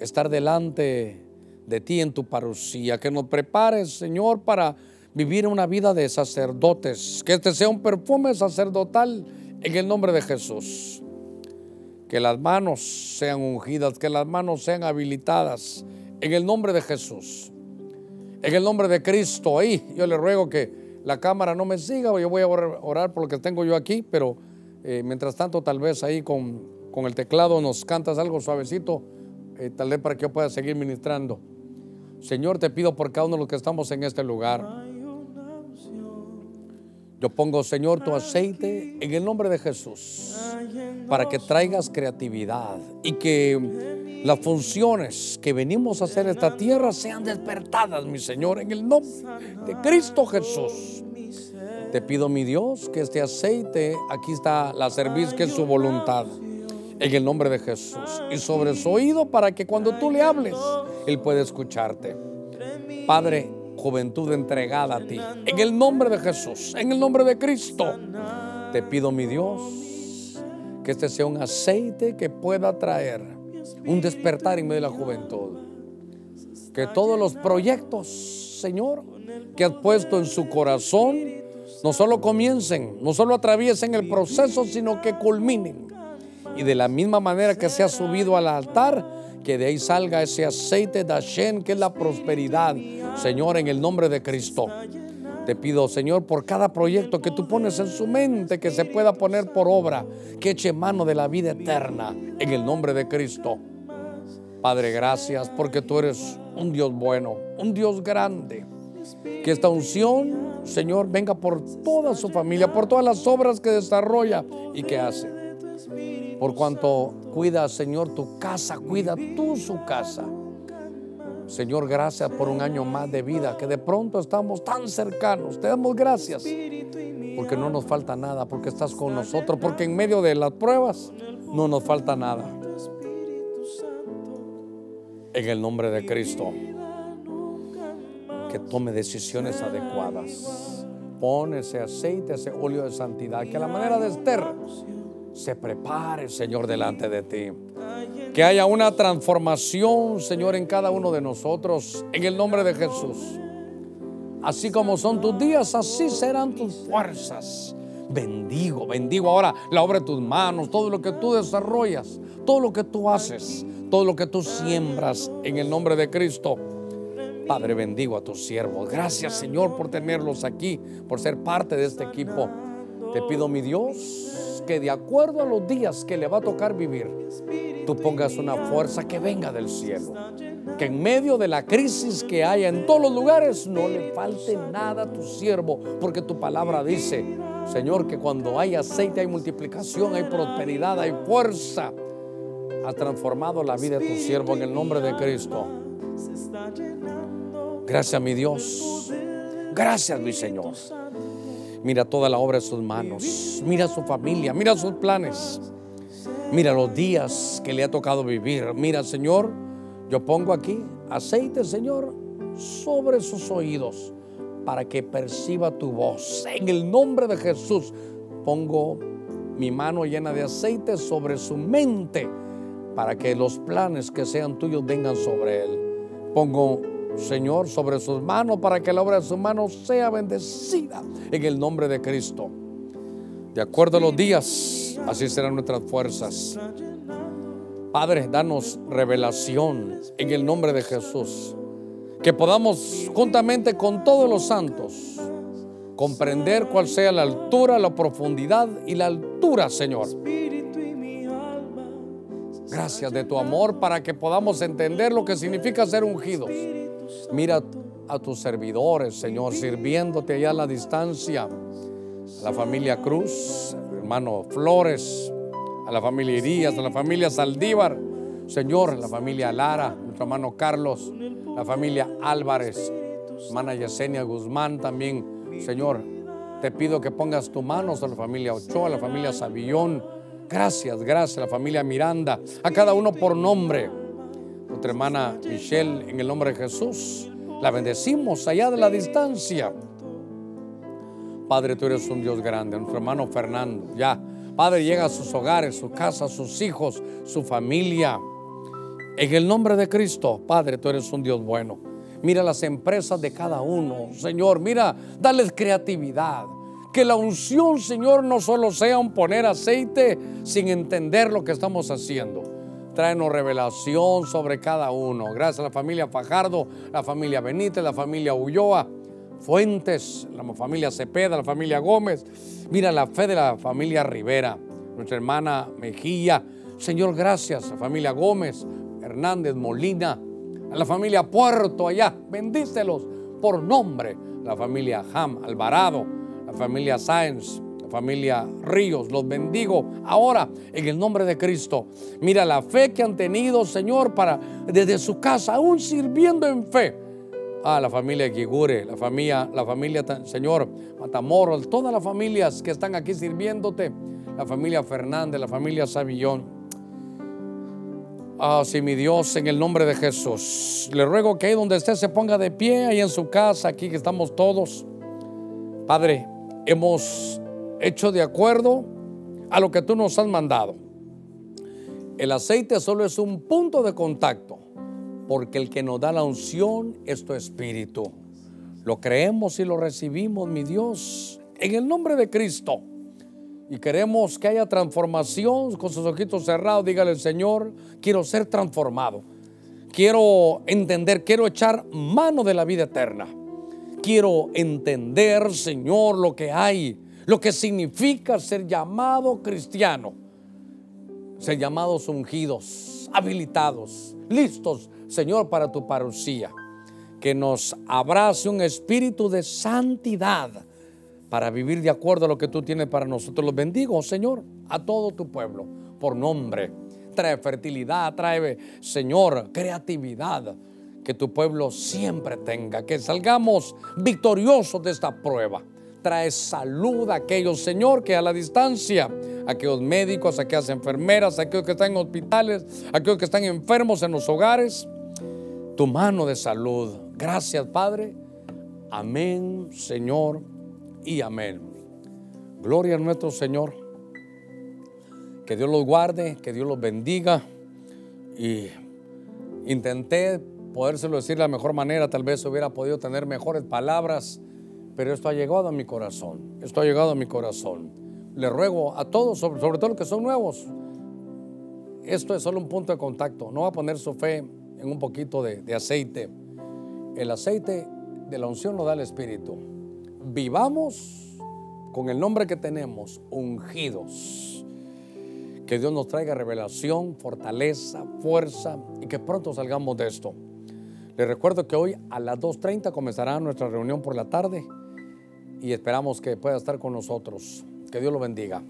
[SPEAKER 2] estar delante de ti en tu parucía, que nos prepares, Señor, para vivir una vida de sacerdotes, que este sea un perfume sacerdotal en el nombre de Jesús. Que las manos sean ungidas, que las manos sean habilitadas en el nombre de Jesús. En el nombre de Cristo, ahí yo le ruego que la cámara no me siga, yo voy a orar por lo que tengo yo aquí, pero eh, mientras tanto tal vez ahí con, con, el teclado nos cantas algo suavecito, eh, tal vez para que yo pueda seguir ministrando. Señor, te pido por cada uno de los que estamos en este lugar. Yo pongo, Señor, tu aceite en el nombre de Jesús para que traigas creatividad y que las funciones que venimos a hacer en esta tierra sean despertadas, mi Señor, en el nombre de Cristo Jesús. Te pido, mi Dios, que este aceite, aquí está la cerviz, que es su voluntad en el nombre de Jesús y sobre su oído para que cuando tú le hables, Él pueda escucharte. Padre, juventud entregada a ti, en el nombre de Jesús, en el nombre de Cristo, te pido, mi Dios, que este sea un aceite que pueda traer un despertar en medio de la juventud. Que todos los proyectos, Señor, que has puesto en su corazón, no solo comiencen, no solo atraviesen el proceso, sino que culminen y de la misma manera que se ha subido al altar, que de ahí salga ese aceite de Hashem, que es la prosperidad, Señor, en el nombre de Cristo. Te pido, Señor, por cada proyecto que tú pones en su mente, que se pueda poner por obra, que eche mano de la vida eterna, en el nombre de Cristo. Padre, gracias porque tú eres un Dios bueno, un Dios grande. Que esta unción, Señor, venga por toda su familia, por todas las obras que desarrolla y que hace por cuanto cuida, Señor, tu casa, cuida tú su casa. Señor, gracias por un año más de vida, que de pronto estamos tan cercanos. Te damos gracias, porque no nos falta nada, porque estás con nosotros, porque en medio de las pruebas no nos falta nada. En el nombre de Cristo, que tome decisiones adecuadas pone ese aceite, ese óleo de santidad, que a la manera de Esther se prepare, Señor, delante de ti. Que haya una transformación, Señor, en cada uno de nosotros, en el nombre de Jesús. Así como son tus días, así serán tus fuerzas. Bendigo, bendigo ahora la obra de tus manos, todo lo que tú desarrollas, todo lo que tú haces, todo lo que tú siembras en el nombre de Cristo. Padre, bendigo a tus siervos. Gracias, Señor, por tenerlos aquí, por ser parte de este equipo. Te pido, mi Dios, que de acuerdo a los días que le va a tocar vivir, tú pongas una fuerza que venga del cielo. Que en medio de la crisis que haya en todos los lugares no le falte nada a tu siervo, porque tu palabra dice, Señor, que cuando hay aceite hay multiplicación, hay prosperidad, hay fuerza. Ha transformado la vida de tu siervo en el nombre de Cristo. Gracias, mi Dios. Gracias, mi Señor. Mira toda la obra de sus manos. Mira su familia. Mira sus planes. Mira los días que le ha tocado vivir. Mira, Señor, yo pongo aquí aceite, Señor, sobre sus oídos para que perciba tu voz. En el nombre de Jesús pongo mi mano llena de aceite sobre su mente para que los planes que sean tuyos vengan sobre él. Pongo Señor, sobre sus manos para que la obra de sus manos sea bendecida en el nombre de Cristo. De acuerdo a los días, así serán nuestras fuerzas. Padre, danos revelación en el nombre de Jesús. Que podamos juntamente con todos los santos comprender cuál sea la altura, la profundidad y la altura, Señor. Gracias de tu amor para que podamos entender lo que significa ser ungidos. Mira a tus servidores, Señor, sirviéndote allá a la distancia. A la familia Cruz, hermano Flores, a la familia Irías, a la familia Saldívar, Señor, la familia Lara, nuestro hermano Carlos, la familia Álvarez, hermana Yesenia Guzmán también, Señor, te pido que pongas tu mano a la familia Ochoa, a la familia Savillón. Gracias, gracias, a la familia Miranda, a cada uno por nombre nuestra hermana Michelle, en el nombre de Jesús, la bendecimos allá de la distancia. Padre, tú eres un Dios grande. Nuestro hermano Fernando, ya. Padre, llega a sus hogares, su casa, sus hijos, su familia. En el nombre de Cristo, Padre, tú eres un Dios bueno. Mira las empresas de cada uno, Señor. Mira, dales creatividad. Que la unción, Señor, no solo sea un poner aceite sin entender lo que estamos haciendo Tráenos revelación sobre cada uno. Gracias a la familia Fajardo, la familia Benítez, la familia Ulloa, Fuentes, la familia Cepeda, la familia Gómez. Mira la fe de la familia Rivera, nuestra hermana Mejía. Señor, gracias. La familia Gómez, Hernández, Molina, a la familia Puerto allá. Bendícelos por nombre. La familia Ham, Alvarado, la familia Sáenz, familia Ríos. Los bendigo ahora en el nombre de Cristo. Mira la fe que han tenido, Señor, para desde su casa, aún sirviendo en fe. Ah, la familia Guigure, la familia, la familia, Señor, Matamoros, todas las familias que están aquí sirviéndote, la familia Fernández, la familia Savillón. Ah, mi Dios, en el nombre de Jesús. Le ruego que ahí donde esté se ponga de pie, ahí en su casa, aquí que estamos todos. Padre, hemos hecho de acuerdo a lo que tú nos has mandado. El aceite solo es un punto de contacto, porque el que nos da la unción es tu espíritu. Lo creemos y lo recibimos, mi Dios, en el nombre de Cristo. Y queremos que haya transformación con sus ojitos cerrados. Dígale, Señor, quiero ser transformado. Quiero entender, quiero echar mano de la vida eterna. Quiero entender, Señor, lo que hay lo que significa ser llamado cristiano, ser llamados ungidos, habilitados, listos, Señor, para tu parucía. Que nos abrace un espíritu de santidad para vivir de acuerdo a lo que tú tienes para nosotros. Los bendigo, Señor, a todo tu pueblo, por nombre. Trae fertilidad, trae, Señor, creatividad. Que tu pueblo siempre tenga, que salgamos victoriosos de esta prueba trae salud a aquellos, Señor, que a la distancia, aquellos médicos, aquellas enfermeras, aquellos que están en hospitales, aquellos que están enfermos en los hogares, tu mano de salud. Gracias, Padre. Amén, Señor, y amén. Gloria a nuestro Señor. Que Dios los guarde, que Dios los bendiga. Y intenté podérselo decir de la mejor manera, tal vez hubiera podido tener mejores palabras, pero esto ha llegado a mi corazón. Esto ha llegado a mi corazón. Le ruego a todos, sobre, todo los que son nuevos, esto es solo un punto de contacto. No va a poner su fe en un poquito de, aceite. El aceite de la unción lo da el Espíritu. Vivamos con el nombre que tenemos, ungidos. Que Dios nos traiga revelación, fortaleza, fuerza y que pronto salgamos de esto. Les recuerdo que hoy a las 2.30 comenzará nuestra reunión por la tarde y esperamos que pueda estar con nosotros. Que Dios lo bendiga.